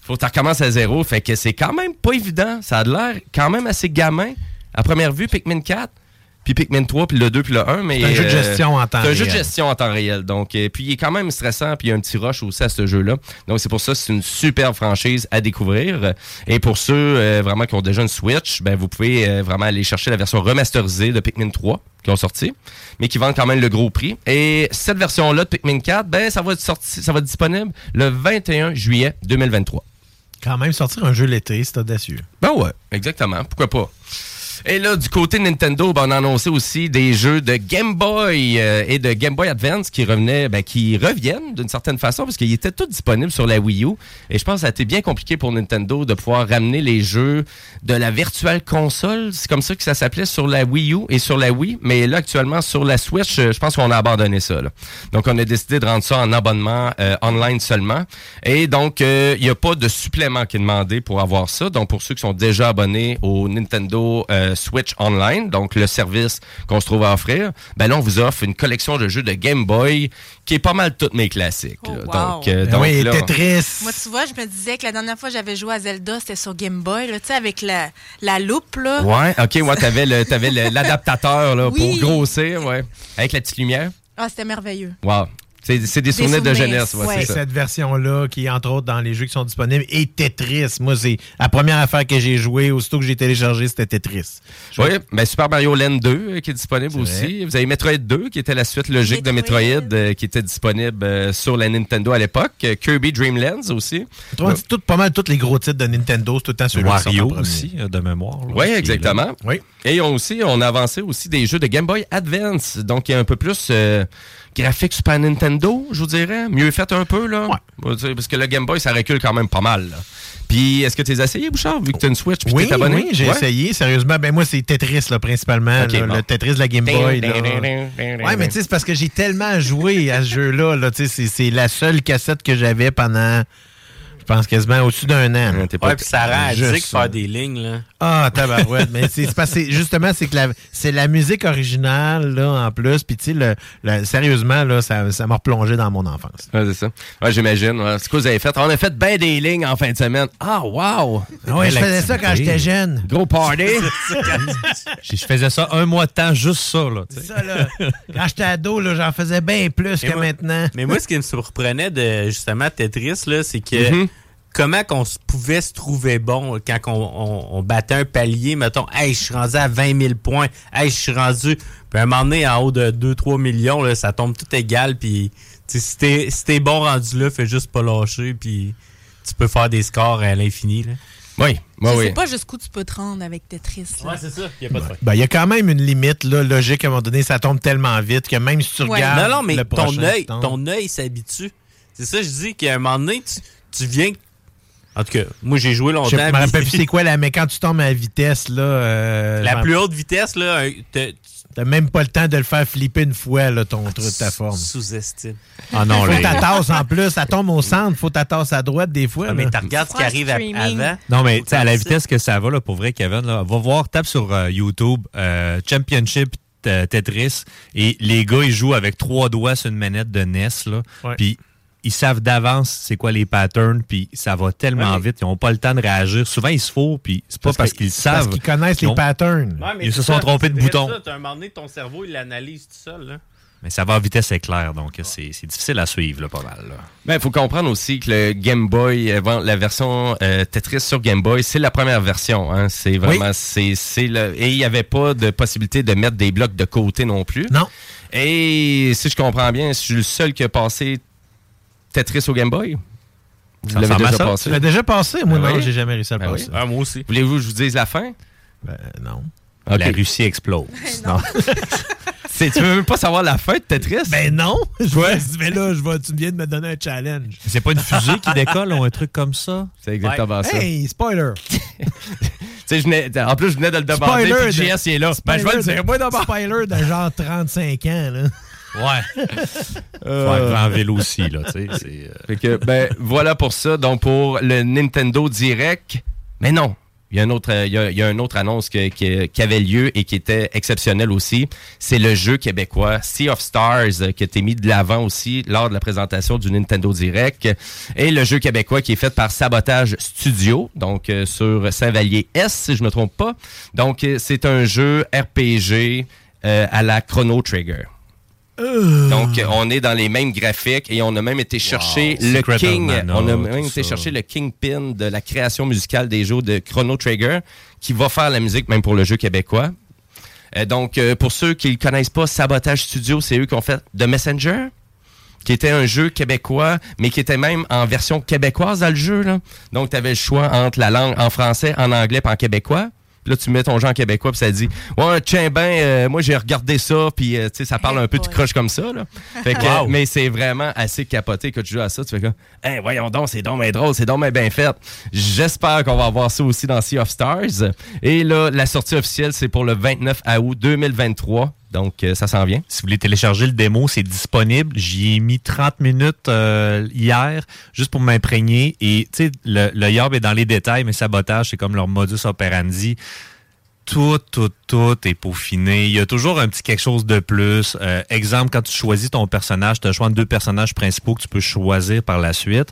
faut que tu recommences à zéro. Fait que c'est quand même pas évident. Ça a l'air quand même assez gamin. À première vue, Pikmin 4, puis Pikmin 3, puis le 2, puis le 1. Mais, C'est un jeu de euh, gestion en temps C'est un jeu de réel. gestion en temps réel. Donc, euh, puis il est quand même stressant, puis il y a un petit rush aussi à ce jeu-là. Donc, c'est pour ça que c'est une superbe franchise à découvrir. Et pour ceux euh, vraiment qui ont déjà une Switch, ben, vous pouvez euh, vraiment aller chercher la version remasterisée de Pikmin 3 qui ont sorti, mais qui vendent quand même le gros prix. Et cette version-là de Pikmin 4, ben, ça va être sorti, ça va être disponible le 21 juillet 2023. Quand même sortir un jeu l'été, c'est audacieux. Ben ouais, exactement. Pourquoi pas? Et là, du côté Nintendo, ben, on a annoncé aussi des jeux de Game Boy euh, et de Game Boy Advance qui revenaient, ben, qui reviennent d'une certaine façon parce qu'ils étaient tous disponibles sur la Wii U. Et je pense que ça a été bien compliqué pour Nintendo de pouvoir ramener les jeux de la Virtual Console. C'est comme ça que ça s'appelait sur la Wii U et sur la Wii. Mais là, actuellement, sur la Switch, euh, je pense qu'on a abandonné ça. là. Donc, on a décidé de rendre ça en abonnement euh, online seulement. Et donc, il n'y a pas de supplément qui est demandé pour avoir ça. Donc, pour ceux qui sont déjà abonnés au Nintendo euh, Switch Online, donc le service qu'on se trouve à offrir, ben là, on vous offre une collection de jeux de Game Boy qui est pas mal toutes mes classiques. là. wow. Donc, euh, Ben donc oui, là, Tetris. Moi, tu vois, je me disais que la dernière fois que j'avais joué à Zelda, c'était sur Game Boy, tu sais, avec la, la loupe, là. Ouais, ok, ouais, t'avais le- t'avais le- l'adaptateur là, Oui. pour grossir, ouais, avec la petite lumière. Ah, c'était merveilleux. Wow. C'est des, souvenirs de jeunesse, ouais, ouais. c'est ça. Cette version-là, qui est entre autres dans les jeux qui sont disponibles, et Tetris. Moi, c'est la première affaire que j'ai jouée, aussitôt que j'ai téléchargé, c'était Tetris. Oui, ben Super Mario Land 2 euh, qui est disponible aussi. Vous avez Metroid 2 qui était la suite logique de Metroid euh, qui était disponible euh, sur la Nintendo à l'époque. Kirby Dream Lands aussi. Dit, tout- pas mal tous les gros titres de Nintendo, c'est tout le temps Wario premier. aussi, de mémoire. là, Oui, est exactement. Oui. Et on aussi, on a avancé aussi des jeux de Game Boy Advance, donc il y a un peu plus euh, graphique Super Nintendo, je vous dirais? Mieux fait un peu, là? Ouais, Parce que le Game Boy, ça recule quand même pas mal. là. Puis, est-ce que tu as essayé, Bouchard, vu que tu as une Switch puis Oui, t'es abonné? oui, j'ai Ouais? essayé. Sérieusement, ben moi, c'est Tetris, là, principalement. Ok, là, bon. Le Tetris de la Game Boy. Ding, Ouais, mais tu sais, c'est parce que j'ai tellement joué à ce jeu-là. Là, c'est la seule cassette que j'avais pendant, je pense, quasiment au-dessus d'un an. Ouais, puis ça rend Juste addict ça. faire des lignes, là. Ah, tabarouette. mais c'est parce que justement, c'est que la, c'est la musique originale, là, en plus. Puis, tu sais, le, le- sérieusement, là, ça ça m'a replongé dans mon enfance. Ouais, c'est ça. Ouais, j'imagine. Ouais. C'est quoi vous avez fait? On a fait bien des lignes en fin de semaine. Ah, wow! Ah ouais, je faisais ça quand j'étais jeune. Gros party! Je faisais ça un mois de temps, juste ça. Là. Ça, là, quand j'étais ado, là, j'en faisais bien plus Et que moi- maintenant. Mais moi, ce qui me surprenait de justement Tetris, là, c'est que Mhm. Comment qu'on se- pouvait se trouver bon quand on, on- on battait un palier, mettons, hey, je suis rendu à 20 000 points, hey, je suis rendu. Puis à un moment donné, en haut de 2-3 millions, là, ça tombe tout égal. Puis si t'es si t'es bon rendu là, fais juste pas lâcher. Puis tu peux faire des scores à l'infini. là. Oui, je sais pas jusqu'où tu peux te rendre avec Tetris. là. Ouais, c'est ça. Il a pas de. Ben, il y a quand même une limite là, logique à un moment donné, ça tombe tellement vite que même si tu Ouais. regardes. Non, non, mais le ton œil s'habitue. C'est ça, je dis qu'à un moment donné, tu, tu viens. En tout cas, moi j'ai joué Je longtemps. me rappelle plus c'est quoi, là, mais quand tu tombes à vitesse, là. euh, La plus haute vitesse, là, t'as- T'as même pas le temps de le faire flipper une fois, là, ton truc, ta forme. sous-estime. Ah non, Faut là, ta tasse en plus, ça tombe au centre, faut ta tasse à droite des fois. Ah, mais là. tu regardes ce qui arrive avant. Non, mais tu sais, à la vitesse que ça va, là, pour vrai, Kevin, là, va voir, tape sur euh, YouTube euh, Championship Tetris et les gars, ils jouent avec trois doigts sur une manette de NES, là. Puis ils savent d'avance c'est quoi les patterns, puis ça va tellement Ouais. vite, ils n'ont pas le temps de réagir. Souvent, ils se font, puis c'est pas parce, qu'ils Parce savent. qu'ils connaissent les patterns. Ils se sont trompés de bouton. À un moment donné, ton cerveau, il l'analyse tout seul. Là. Mais ça va à vitesse éclair, donc c'est c'est difficile à suivre, là, pas mal. Ben, il faut comprendre aussi que le Game Boy, avant, la version euh, Tetris sur Game Boy, c'est la première version. Hein. C'est vraiment, c'est, c'est le, et il n'y avait pas de possibilité de mettre des blocs de côté non plus. Non. Et si je comprends bien, je suis le seul qui a passé Tetris au Game Boy? Vous Ça l'avez déjà ça. passé? Tu l'as déjà passé? Moi, Ben non, oui? j'ai jamais réussi à le Ben passer. oui. Ah, moi aussi. Voulez-vous que je vous dise la fin? Ben, non. Ok. La Russie explose. Non. C'est- tu veux même pas savoir la fin de Tetris? Ben non! Je vois, mais là, je vois, tu viens de me donner un challenge. C'est pas une fusée qui décolle ou un truc comme ça? c'est exactement ça. Hey, spoiler! Tu sais, je venais- en plus, je venais de le demander, Spoiler puis de- JS il est là. Ben, je vais le Spoiler dire. de- Moi, d'abord. Spoiler de genre 35 ans, là. Ouais. Euh, Faut arriver en vélo aussi, là, tu sais. euh, Fait que, ben, voilà pour ça. Donc, pour le Nintendo Direct. Mais non. Il y a, un autre, euh, il y a, il y a une autre annonce que- que- qui avait lieu et qui était exceptionnelle aussi. C'est le jeu québécois Sea of Stars euh, qui a été mis de l'avant aussi lors de la présentation du Nintendo Direct. Et le jeu québécois qui est fait par Sabotage Studio, donc euh, sur Saint-Vallier-S, si je ne me trompe pas. Donc, euh, c'est un jeu RPG euh, à la Chrono Trigger. Donc, euh, on est dans les mêmes graphiques et on a même été chercher le Secret King. On a même été ça. chercher le Kingpin de la création musicale des jeux de Chrono Trigger qui va faire la musique même pour le jeu québécois. Euh, donc, euh, pour ceux qui ne connaissent pas Sabotage Studio, c'est eux qui ont fait The Messenger, qui était un jeu québécois, mais qui était même en version québécoise dans le jeu. Là. Donc, tu avais le choix entre la langue en français, en anglais et en québécois. Puis là, tu mets ton genre québécois, puis ça dit Ouais, tiens, ben, euh, moi, j'ai regardé ça, puis euh, tu sais, ça parle un peu du crush comme ça. Là. Fait que, Wow. Mais c'est vraiment assez capoté que tu joues à ça. Tu fais comme Hey, voyons donc, c'est donc bien drôle, c'est donc bien bien fait. J'espère qu'on va avoir ça aussi dans Sea of Stars. Et là, la sortie officielle, c'est pour le 29 août 2023. Donc, euh, ça s'en vient. Si vous voulez télécharger le démo, c'est disponible. J'y ai mis 30 minutes euh, hier juste pour m'imprégner. Et tu sais, le, le YOB est dans les détails, mais sabotage, c'est comme leur modus operandi. Tout, tout, tout est peaufiné. Il y a toujours un petit quelque chose de plus. Euh, exemple, quand tu choisis ton personnage, tu as le choix de deux personnages principaux que tu peux choisir par la suite.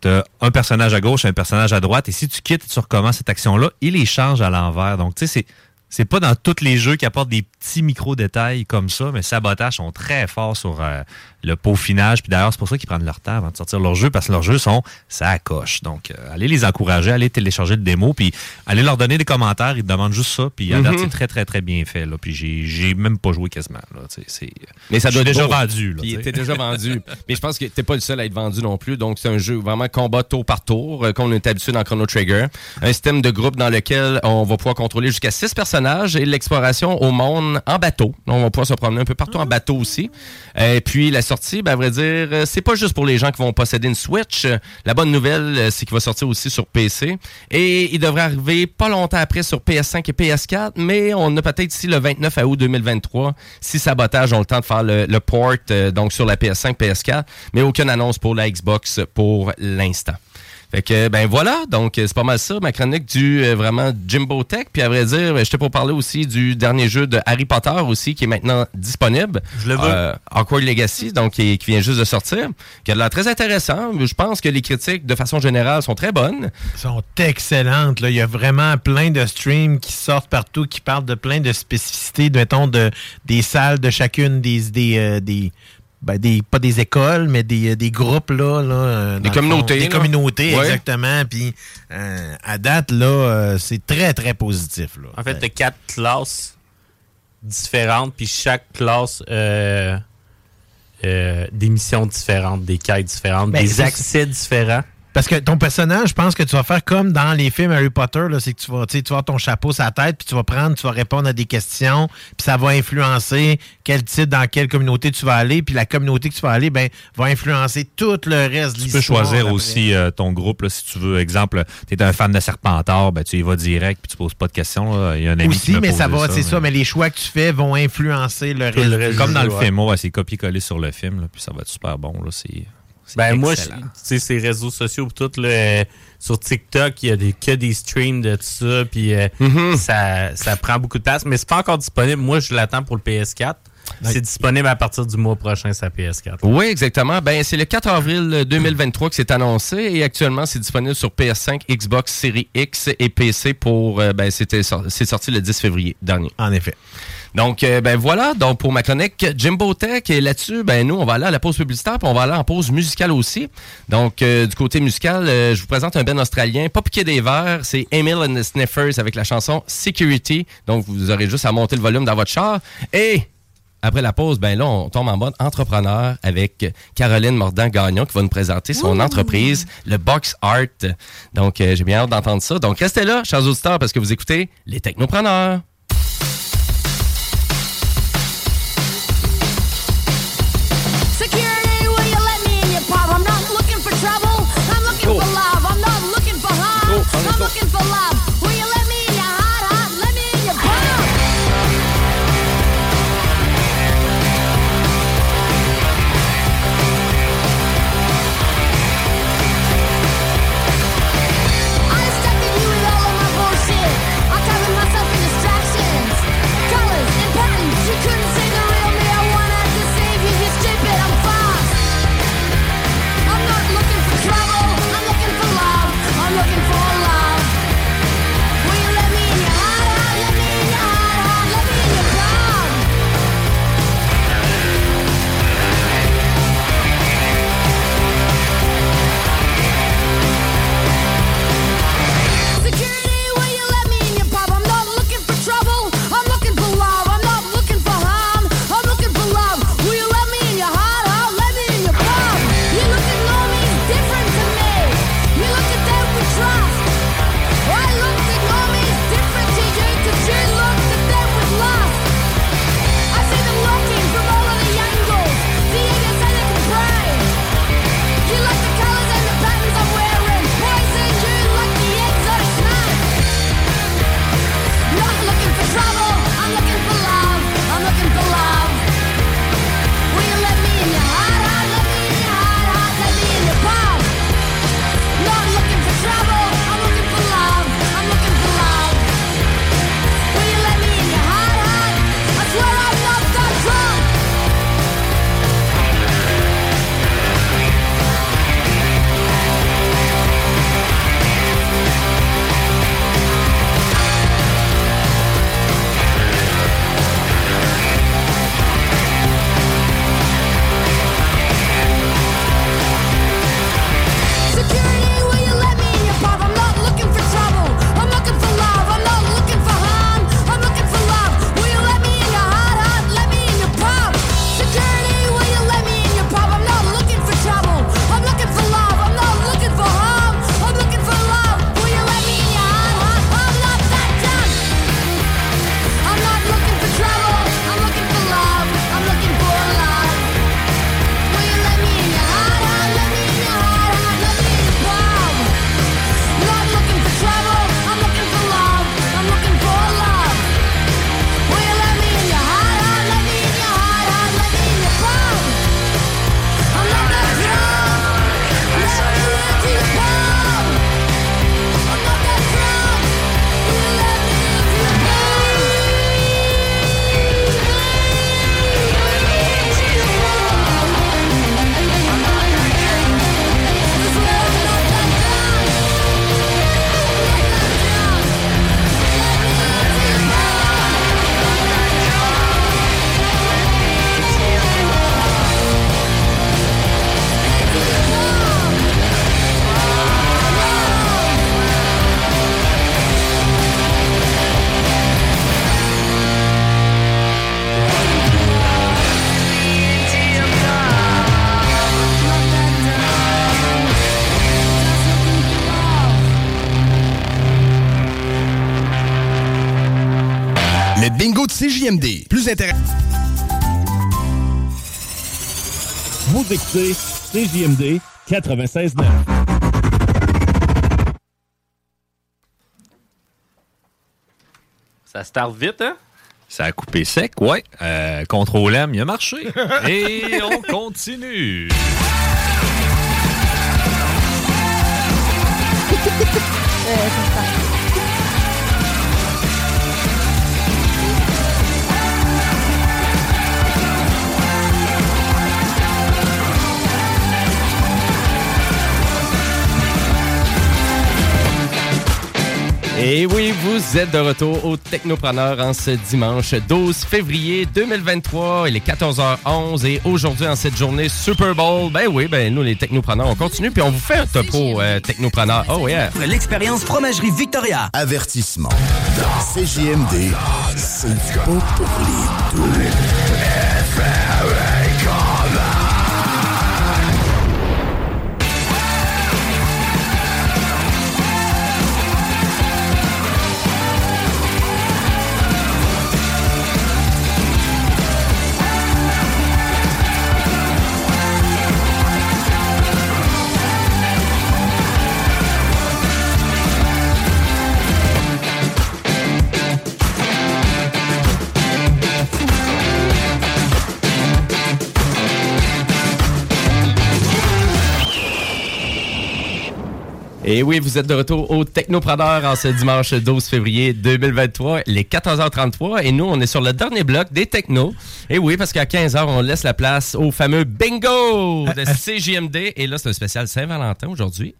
Tu as un personnage à gauche et un personnage à droite. Et si tu quittes et tu recommences cette action-là, il les change à l'envers. Donc, tu sais, c'est. C'est pas dans tous les jeux qui apportent des petits micro-détails comme ça, mais Sabotage sont très forts sur euh, le peaufinage. Puis d'ailleurs, c'est pour ça qu'ils prennent leur temps avant de sortir leurs jeux, parce que leurs jeux sont ça coche. Donc, euh, allez les encourager, allez télécharger le démo, puis allez leur donner des commentaires. Ils te demandent juste ça. Puis à Mhm. c'est très, très, très bien fait. Là. Puis j'ai- j'ai même pas joué quasiment. Là. C'est- Mais ça doit être déjà beau. vendu. Là, Puis t'es déjà vendu. Mais je pense que t'es pas le seul à être vendu non plus. Donc, c'est un jeu vraiment combat tour par tour, euh, comme on est habitué dans Chrono Trigger. Un système de groupe dans lequel on va pouvoir contrôler jusqu'à six personnages et l'exploration au monde en bateau. Donc, on va pouvoir se promener un peu partout en bateau aussi. Et puis, la sortie, ben, à dire, euh, c'est pas juste pour les gens qui vont posséder une Switch. La bonne nouvelle, euh, c'est qu'il va sortir aussi sur PC. Et il devrait arriver pas longtemps après sur PS5 et PS4, mais on a peut-être ici le 29 août 2023, si Sabotage ont le temps de faire le, le port euh, donc sur la PS5, PS4, mais aucune annonce pour la Xbox pour l'instant. Fait que, ben voilà, donc euh, c'est pas mal ça, ma chronique du euh, vraiment Jimbo Tech. Puis à vrai dire, ben, j'étais pour parler aussi du dernier jeu de Harry Potter aussi, qui est maintenant disponible. Je le veux. Euh, Awkward Legacy, donc qui, qui vient juste de sortir, qui a l'air très intéressant. Je pense que les critiques, de façon générale, sont très bonnes. sont excellentes. Là. Il y a vraiment plein de streams qui sortent partout, qui parlent de plein de spécificités, de, mettons, de, des salles de chacune des... des, euh, des ben, des, pas des écoles, mais des, des groupes, là. là euh, Des fond. communautés, Des là. communautés, Ouais. exactement. Puis, euh, à date, là, euh, c'est très, très positif. Là. En fait, tu as quatre classes différentes, puis chaque classe euh, euh, des missions différentes, des quêtes différentes, Ben, des accès différents. Parce que ton personnage, je pense que tu vas faire comme dans les films Harry Potter, c'est que tu vas, tu vas avoir ton chapeau sur la tête, puis tu vas prendre, tu vas répondre à des questions, puis ça va influencer quel type, dans quelle communauté tu vas aller, puis la communauté que tu vas aller, ben, va influencer tout le reste de Tu peux l'histoire. choisir après. aussi euh, ton groupe, là, si tu veux. Exemple, tu es un fan de Serpentard, ben, tu y vas direct puis tu poses pas de questions. là. Il y a un ami Aussi, m'a mais ça va, c'est ça, mais les choix que tu fais vont influencer le reste. le reste du Comme dans le film, ouais, c'est copier-coller sur le film, là, puis ça va être super bon. Là, c'est, Ben moi, tu sais, ces réseaux sociaux, tout, là, sur TikTok, il y a des, que des streams de tout ça, puis euh, Mm-hmm. ça, ça prend beaucoup de place, mais c'est pas encore disponible. Moi, je l'attends pour le PS4. C'est disponible à partir du mois prochain, sa PS4. Oui, exactement. Ben, c'est le 4 avril 2023 que c'est annoncé et actuellement, c'est disponible sur PS5, Xbox Series X et PC pour, euh, ben, c'était, c'est sorti le 10 février dernier. En effet. Donc, euh, ben voilà, donc pour ma chronique Jimbo Tech, et là-dessus, ben nous, on va aller à la pause publicitaire, puis on va aller en pause musicale aussi. Donc, euh, du côté musical, euh, je vous présente un band australien, pas piqué des verres, c'est Emil and the Sniffers avec la chanson Security. Donc, vous aurez juste à monter le volume dans votre char. Et après la pause, ben là, on tombe en mode entrepreneur avec Caroline Mordant-Gagnon qui va nous présenter son entreprise, le Box Art. Donc, euh, j'ai bien hâte d'entendre ça. Donc, restez là, chers auditeurs, parce que vous écoutez Les Technopreneurs. CJMD. Plus intéressant. Vous écoutez CJMD 96.9. Ça start vite, hein? Ça a coupé sec, ouais. Euh, contrôle M, il a marché. Et on continue. Et oui, vous êtes de retour au Technopreneur en ce dimanche 12 février 2023. Il est 14h11 et aujourd'hui, en cette journée Super Bowl, ben oui, ben nous, les Technopreneurs, on continue puis on vous fait un topo euh, Technopreneur. Oh yeah! L'expérience Fromagerie Victoria. Avertissement. CJMD, c'est pas pour les doux. Et oui, vous êtes de retour au Technopreneur en ce dimanche 12 février 2023, les 14h33. Et nous, on est sur le dernier bloc des Technos. Et oui, parce qu'à 15h, on laisse la place au fameux bingo de CJMD. Et là, c'est un spécial Saint-Valentin aujourd'hui.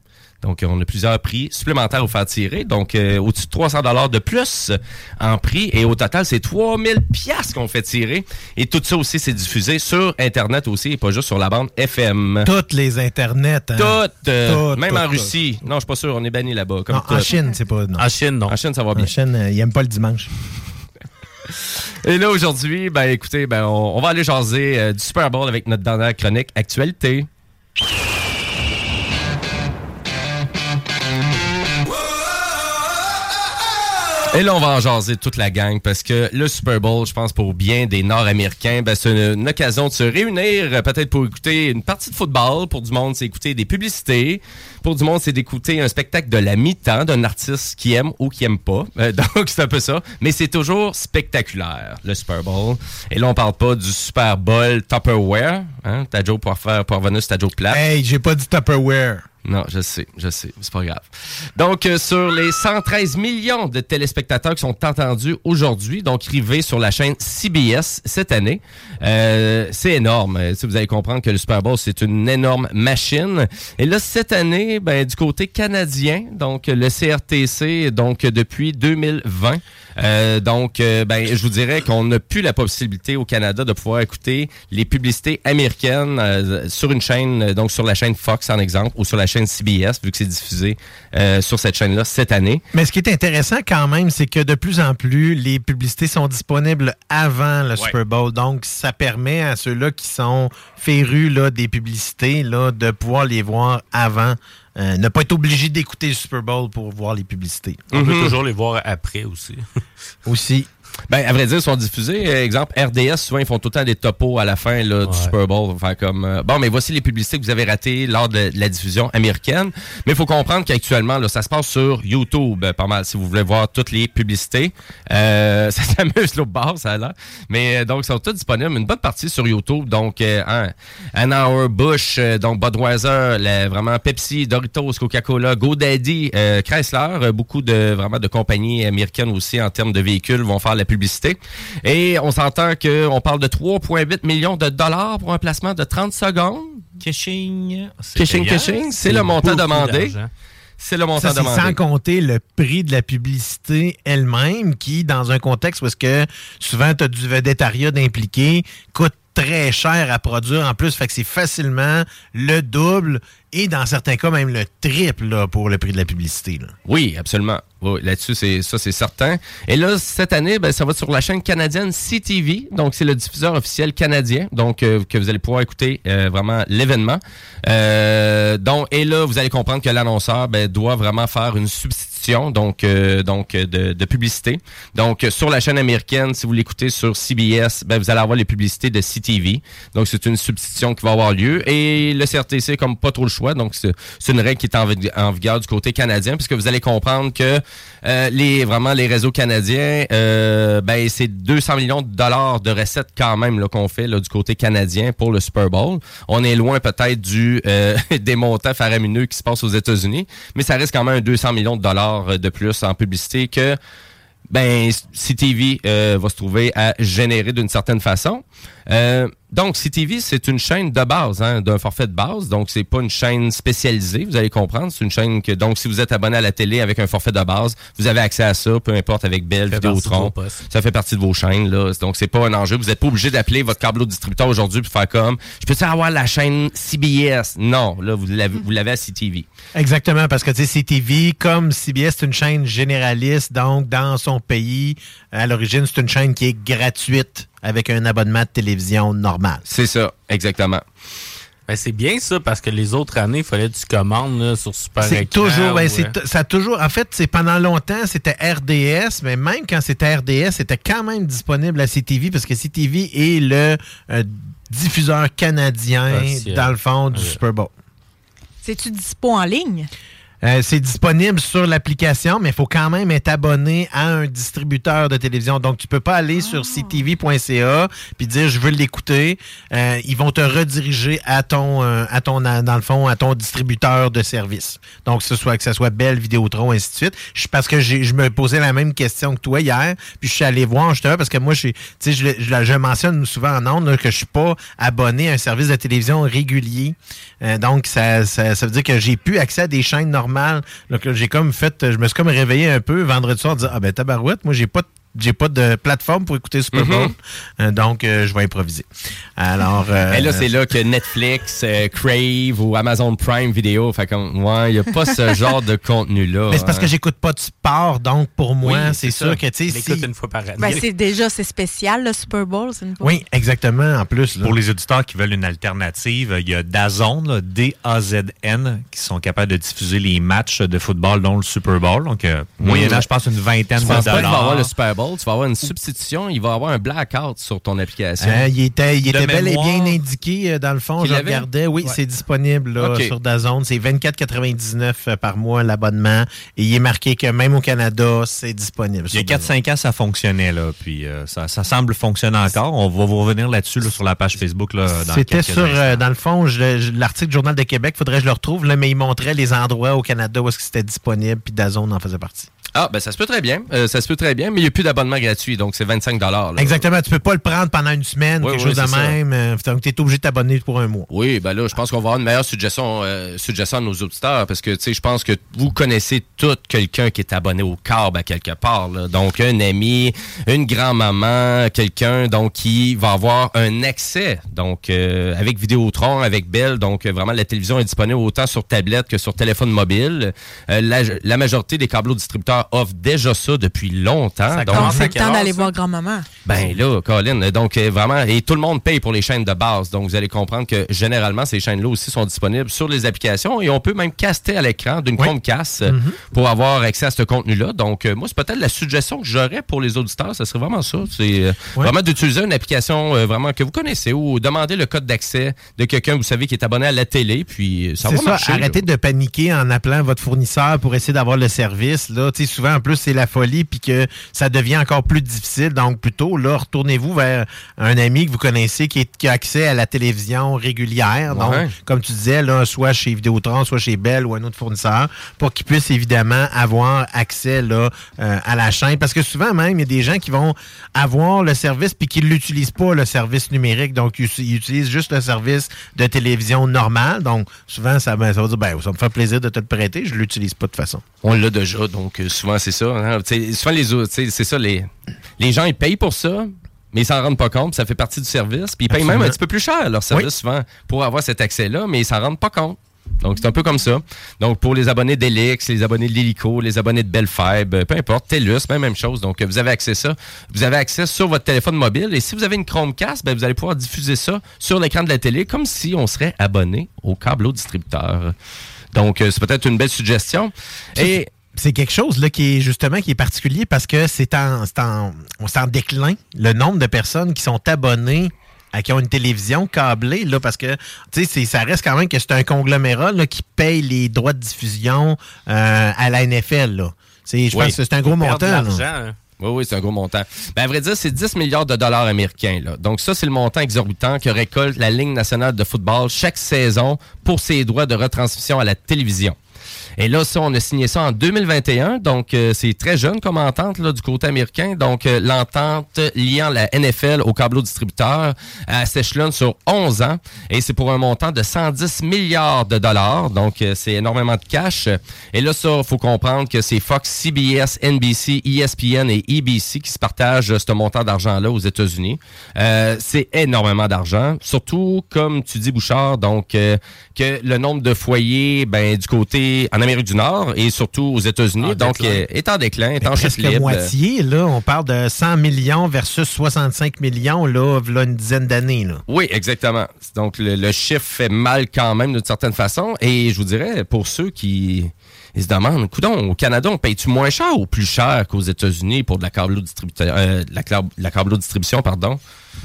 Donc, on a plusieurs prix supplémentaires à faire tirer. Donc, euh, au-dessus de 300 dollars de plus en prix. Et au total, c'est 3000 pièces qu'on fait tirer. Et tout ça aussi, c'est diffusé sur Internet aussi et pas juste sur la bande FM. Toutes les internets. hein. Toutes, euh, Toutes, même toutes, en toutes. Russie. Non, je suis pas sûr, on est banni là-bas. comme Non, en. Chine, c'est pas. Non. En Chine, non. En Chine, ça va bien. En Chine, euh, ils aiment pas le dimanche. Et là, aujourd'hui, ben écoutez, ben, on, on va aller jaser euh, du Super Bowl avec notre dernière chronique actualité. Et là, on va en toute la gang parce que le Super Bowl, je pense, pour bien des Nord-Américains, ben, c'est une, occasion de se réunir, euh, peut-être pour écouter une partie de football. Pour du monde, c'est écouter des publicités. Pour du monde, c'est d'écouter un spectacle de la mi-temps d'un artiste qui aime ou qui aime pas. Euh, donc, c'est un peu ça. Mais c'est toujours spectaculaire, le Super Bowl. Et là, on parle pas du Super Bowl Tupperware. Hein? Pour, faire, pour revenir sur ta joke plate. Hey, j'ai pas dit Tupperware. Non, je sais, je sais, c'est pas grave. Donc, euh, sur les 113 millions de téléspectateurs qui sont entendus aujourd'hui, donc rivés sur la chaîne CBS cette année, euh, c'est énorme. Euh, Si vous allez comprendre que le Super Bowl, c'est une énorme machine. Et là, cette année, ben, du côté canadien, donc le CRTC, donc depuis 2020, euh, donc, euh, ben, je vous dirais qu'on n'a plus la possibilité au Canada de pouvoir écouter les publicités américaines euh, sur une chaîne, donc sur la chaîne Fox en exemple, ou sur la chaîne CBS, vu que c'est diffusé euh, sur cette chaîne-là cette année. Mais ce qui est intéressant quand même, c'est que de plus en plus, les publicités sont disponibles avant le Super Bowl. Donc, ça permet à ceux-là qui sont férus là, des publicités là, de pouvoir les voir avant. Euh, ne pas être obligé d'écouter le Super Bowl pour voir les publicités. On peut Mhm. toujours les voir après aussi. aussi. Ben, à vrai dire, ils sont diffusés. Euh, exemple, RDS, souvent, ils font tout le temps des topos à la fin là, du Super Bowl. Enfin, comme, euh, bon, mais voici les publicités que vous avez ratées lors de, de la diffusion américaine. Mais il faut comprendre qu'actuellement, là, ça se passe sur YouTube, euh, pas mal, si vous voulez voir toutes les publicités. Euh, ça s'amuse l'autre bord, ça a l'air. Mais euh, donc, ils sont tous disponibles. Une bonne partie sur YouTube. Donc, euh, un, An Hour Bush, euh, donc Budweiser, la- vraiment Pepsi, Doritos, Coca-Cola, GoDaddy, euh, Chrysler, beaucoup de vraiment de compagnies américaines aussi en termes de véhicules vont faire la publicité. Et on s'entend qu'on parle de 3,8 millions de dollars pour un placement de 30 secondes. Caching. C'est le montant demandé. C'est le montant Ça, demandé. sans compter le prix de la publicité elle-même, qui, dans un contexte où est-ce que souvent tu as du vedettariat d'impliqué, coûte très cher à produire en plus. Fait que c'est facilement le double et dans certains cas même le triple pour le prix de la publicité. Oui, absolument. Là-dessus, ça, c'est certain. Et là, cette année, ben, ça va sur la chaîne canadienne CTV. Donc, c'est le diffuseur officiel canadien. Donc, euh, que vous allez pouvoir écouter euh, vraiment l'événement. Euh, donc, et là, vous allez comprendre que l'annonceur ben, doit vraiment faire une substitution donc euh, donc euh, de, publicité. Donc euh, sur la chaîne américaine, si vous l'écoutez sur CBS, ben, vous allez avoir les publicités de CTV. Donc c'est une substitution qui va avoir lieu et le CRTC comme pas trop le choix. Donc c'est une règle qui est en vigueur du côté canadien puisque vous allez comprendre que euh, les vraiment les réseaux canadiens, euh, ben c'est 200 millions de dollars de recettes quand même là, qu'on fait là, du côté canadien pour le Super Bowl. On est loin peut-être du euh, des montants faramineux qui se passent aux États-Unis, mais ça reste quand même un 200 millions de dollars de plus en publicité que ben CTV euh, va se trouver à générer d'une certaine façon. Donc CTV c'est une chaîne de base, hein, d'un forfait de base, donc c'est pas une chaîne spécialisée, vous allez comprendre, c'est une chaîne que donc si vous êtes abonné à la télé avec un forfait de base, vous avez accès à ça, peu importe avec Bell, Vidéotron, ça fait partie de vos chaînes là, donc c'est pas un enjeu, vous êtes pas obligé d'appeler votre câble distributeur aujourd'hui pour faire comme je peux avoir la chaîne CBS Non, là vous l'avez vous l'avez à CTV. Exactement, parce que tu sais, CTV, comme CBS, c'est une chaîne généraliste, donc dans son pays, à l'origine, c'est une chaîne qui est gratuite avec un abonnement de télévision normal. C'est ça, exactement. Ben, c'est bien ça, parce que les autres années, il fallait que tu commandes là, sur Super C'est toujours, ben, euh, ça a toujours, en fait, c'est pendant longtemps, c'était RDS, mais même quand c'était RDS, c'était quand même disponible à CTV parce que CTV est le euh, diffuseur canadien, dans le fond, du Super Bowl. C'est-tu dispo en ligne? Euh, c'est disponible sur l'application, mais il faut quand même être abonné à un distributeur de télévision. Donc, tu peux pas aller sur ctv.ca puis dire je veux l'écouter. Euh, ils vont te rediriger à ton, euh, à ton, à- dans le fond, à ton distributeur de service. Donc, que ce soit que ce soit Bell, Vidéotron, ainsi de suite. Je- parce que je me posais la même question que toi hier, puis je suis allé voir justement parce que moi, je, suis- tu sais, je, je, je mentionne souvent en ondes là, que je suis pas abonné à un service de télévision régulier. Euh, donc, ça, ça, ça veut dire que j'ai plus accès à des chaînes normales. Là, j'ai comme fait, je me suis comme réveillé un peu vendredi soir en disant, ah ben tabarouette, moi, j'ai pas j'ai pas de plateforme pour écouter Super Bowl, Mhm. Euh, donc euh, je vais improviser. Alors, euh, Et là, c'est là que Netflix, euh, Crave ou Amazon Prime Vidéo, fait comme, ouais, il n'y a pas ce genre de contenu-là. Mais c'est parce hein. que j'écoute pas de sport, donc pour moi, Oui, c'est sûr ça. que tu sais, si- une fois par année. Ben, c'est déjà c'est spécial, le Super Bowl. c'est une- Oui, exactement, en plus. là. Pour les auditeurs qui veulent une alternative, il y a DAZN, là, D-A-Z-N, qui sont capables de diffuser les matchs de football, dont le Super Bowl. Donc, euh, moyennant, je pense, une vingtaine de penses pas avoir dollars. le Super Bowl, tu vas avoir une substitution, il va avoir un blackout sur ton application. Euh, il était, il était bel et bien indiqué euh, dans le fond. Je regardais. Oui, Ouais. c'est disponible là, sur Dazone. C'est 24,99 euh, par mois l'abonnement. Et il est marqué que même au Canada, c'est disponible. Il y a sur DAZN. 4-5 ans, ça fonctionnait, là. Puis euh, ça, ça semble fonctionner encore. On va vous revenir là-dessus là, sur la page Facebook. C'était quelques sur, instants. euh, dans le fond, l'article du Journal de Québec, faudrait que je le retrouve, là, mais il montrait les endroits au Canada où c'était disponible, puis Dazone en faisait partie. Ah, ben ça se peut très bien. Euh, ça se peut très bien, mais il n'y a plus d'abonnement gratuit, donc c'est 25 là. Exactement, tu peux pas le prendre pendant une semaine, Oui, quelque oui, chose de même. euh, Donc, tu es obligé de t'abonner pour un mois. Oui, ben là, je pense qu'on va avoir une meilleure suggestion, euh, suggestion à nos auditeurs parce que, tu sais, je pense que vous connaissez tout quelqu'un qui est abonné au câble à quelque part. là. Donc, un ami, une grand-maman, quelqu'un donc qui va avoir un accès, donc euh, avec Vidéotron, avec Bell. Donc, euh, vraiment, la télévision est disponible autant sur tablette que sur téléphone mobile. Euh, la, la majorité des câbleaux distributeurs offrent déjà ça depuis longtemps. donc, Donc, c'est le temps d'aller voir grand-maman. ben là, Colin, donc euh, vraiment, et tout le monde paye pour les chaînes de base. Donc vous allez comprendre que généralement, ces chaînes-là aussi sont disponibles sur les applications et on peut même caster à l'écran d'une Chromecast euh, Mhm. pour avoir accès à ce contenu-là. Donc euh, moi, c'est peut-être la suggestion que j'aurais pour les auditeurs, ce serait vraiment ça. C'est euh, vraiment d'utiliser une application euh, vraiment que vous connaissez ou demander le code d'accès de quelqu'un, vous savez, qui est abonné à la télé, puis ça va ça, marcher. là. arrêtez de paniquer en appelant votre fournisseur pour essayer d'avoir le service. Là, sais, souvent, en plus, c'est la folie puis que ça devient encore plus difficile. Donc, plutôt, là, retournez-vous vers un ami que vous connaissez qui, est- qui a accès à la télévision régulière. Donc, comme tu disais, là, soit chez Vidéotron, soit chez Bell ou un autre fournisseur, pour qu'ils puissent évidemment avoir accès là, euh, à la chaîne. Parce que souvent, même, il y a des gens qui vont avoir le service puis qui ne l'utilisent pas, le service numérique. Donc, ils, ils utilisent juste le service de télévision normal. Donc, souvent, ça, ben, ça va dire, ben, ça me fait plaisir de te le prêter. Je ne l'utilise pas de toute façon. On l'a déjà, donc euh, souvent c'est ça. hein. Souvent les autres, c'est ça, les, les gens ils payent pour ça, mais ils s'en rendent pas compte, ça fait partie du service. Puis ils payent même un petit peu plus cher leur service souvent pour avoir cet accès-là, mais ils s'en rendent pas compte. Donc, c'est un peu comme ça. Donc, pour les abonnés d'Elix, les abonnés de l'Hélico, les abonnés de Bellfibe, euh, peu importe, TELUS, même, même chose. Donc, euh, vous avez accès à ça. Vous avez accès sur votre téléphone mobile. Et si vous avez une Chromecast, ben, vous allez pouvoir diffuser ça sur l'écran de la télé comme si on serait abonné au câble au distributeur. Donc, euh, c'est peut-être une belle suggestion. Et c'est quelque chose là, qui est justement qui est particulier parce que c'est en, c'est en, on s'en déclin le nombre de personnes qui sont abonnées à qui ont une télévision câblée là parce que tu sais ça reste quand même que c'est un conglomérat là, qui paye les droits de diffusion euh, à la NFL là. C'est- Je Oui. pense que c'est un gros montant. hein. Oui, oui, c'est un gros montant. Ben, à vrai dire, c'est 10 milliards de dollars américains. Là. Donc, ça, c'est le montant exorbitant que récolte la Ligue nationale de football chaque saison pour ses droits de retransmission à la télévision. Et là, ça, on a signé ça en 2021, donc euh, c'est très jeune comme entente là, du côté américain. Donc, euh, l'entente liant la NFL au câbleau distributeur euh, s'échelonne sur 11 ans et c'est pour un montant de 110 milliards de dollars. Donc, euh, c'est énormément de cash. Et là, ça, faut comprendre que c'est Fox, CBS, NBC, ESPN et EBC qui se partagent euh, ce montant d'argent-là aux États-Unis. Euh, c'est énormément d'argent, surtout comme tu dis, Bouchard, donc euh, que le nombre de foyers, ben du côté Amérique du Nord et surtout aux États-Unis, donc est en déclin, est Mais en chute libre. moitié, là. On parle de 100 millions versus 65 millions, là, v'là une dizaine d'années, là. Oui, exactement. Donc, le, le chiffre fait mal quand même d'une certaine façon. Et je vous dirais, pour ceux qui ils se demandent, coudon, au Canada, on paye-tu moins cher ou plus cher qu'aux États-Unis pour de la câbleau euh, de la, cla- la câbleau distribution, pardon?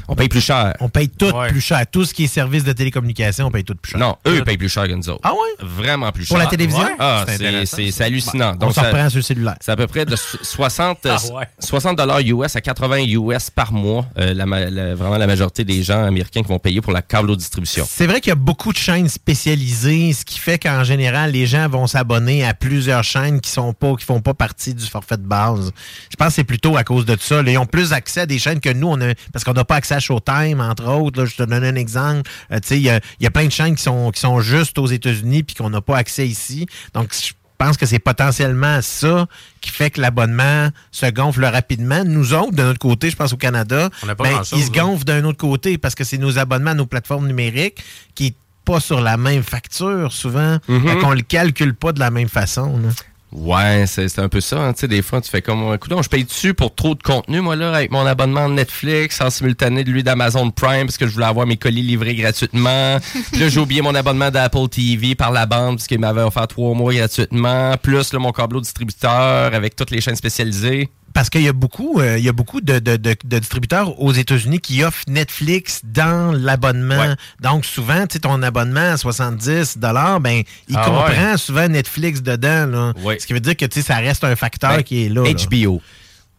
On paye plus cher. On paye tout plus cher. Tout ce qui est service de télécommunication, on paye tout plus cher. Non, eux ils payent plus cher que nous autres. Ah ouais? Vraiment plus cher. Pour la télévision? Ah, C'est hallucinant. Bon, on s'en reprend sur le cellulaire. C'est à peu près de so- 60, Ah ouais. 60 dollars US à 80 US par mois. euh, la, ma- la- vraiment la majorité des gens américains qui vont payer pour la câbleau distribution. C'est vrai qu'il y a beaucoup de chaînes spécialisées, ce qui fait qu'en général, les gens vont s'abonner à plusieurs chaînes qui sont pas, qui font pas partie du forfait de base. Je pense que c'est plutôt à cause de ça. là. Ils ont plus accès à des chaînes que nous, on a, parce qu'on n'a pas accès à Showtime, entre autres. là. je te donne un exemple. Euh, il y a, il y a plein de chaînes qui sont, qui sont juste aux États-Unis puis qu'on n'a pas accès ici. Donc, je pense que c'est potentiellement ça qui fait que l'abonnement se gonfle rapidement. Nous autres, de notre côté, je pense au Canada, On pas ben, se là. gonfle d'un autre côté parce que c'est nos abonnements à nos plateformes numériques qui pas sur la même facture souvent. Mhm. Fait qu'on le calcule pas de la même façon. là. Ouais, c'est un peu ça. hein. Tu sais, des fois, tu fais comme, écoute, je paye dessus pour trop de contenu, moi, là, avec mon abonnement de Netflix, en simultané de lui d'Amazon Prime, parce que je voulais avoir mes colis livrés gratuitement. Là, j'ai oublié mon abonnement d'Apple TV par la bande, parce qu'il m'avait offert trois mois gratuitement. Plus, là, mon câbleau distributeur avec toutes les chaînes spécialisées. Parce qu'il y a beaucoup, euh, il y a beaucoup de, de- de- de distributeurs aux États-Unis qui offrent Netflix dans l'abonnement. Donc souvent, tu sais, ton abonnement à 70 ben il Ah comprend ouais. souvent Netflix dedans. Là. Ce qui veut dire que tu sais, ça reste un facteur Ben, qui est là. là. HBO.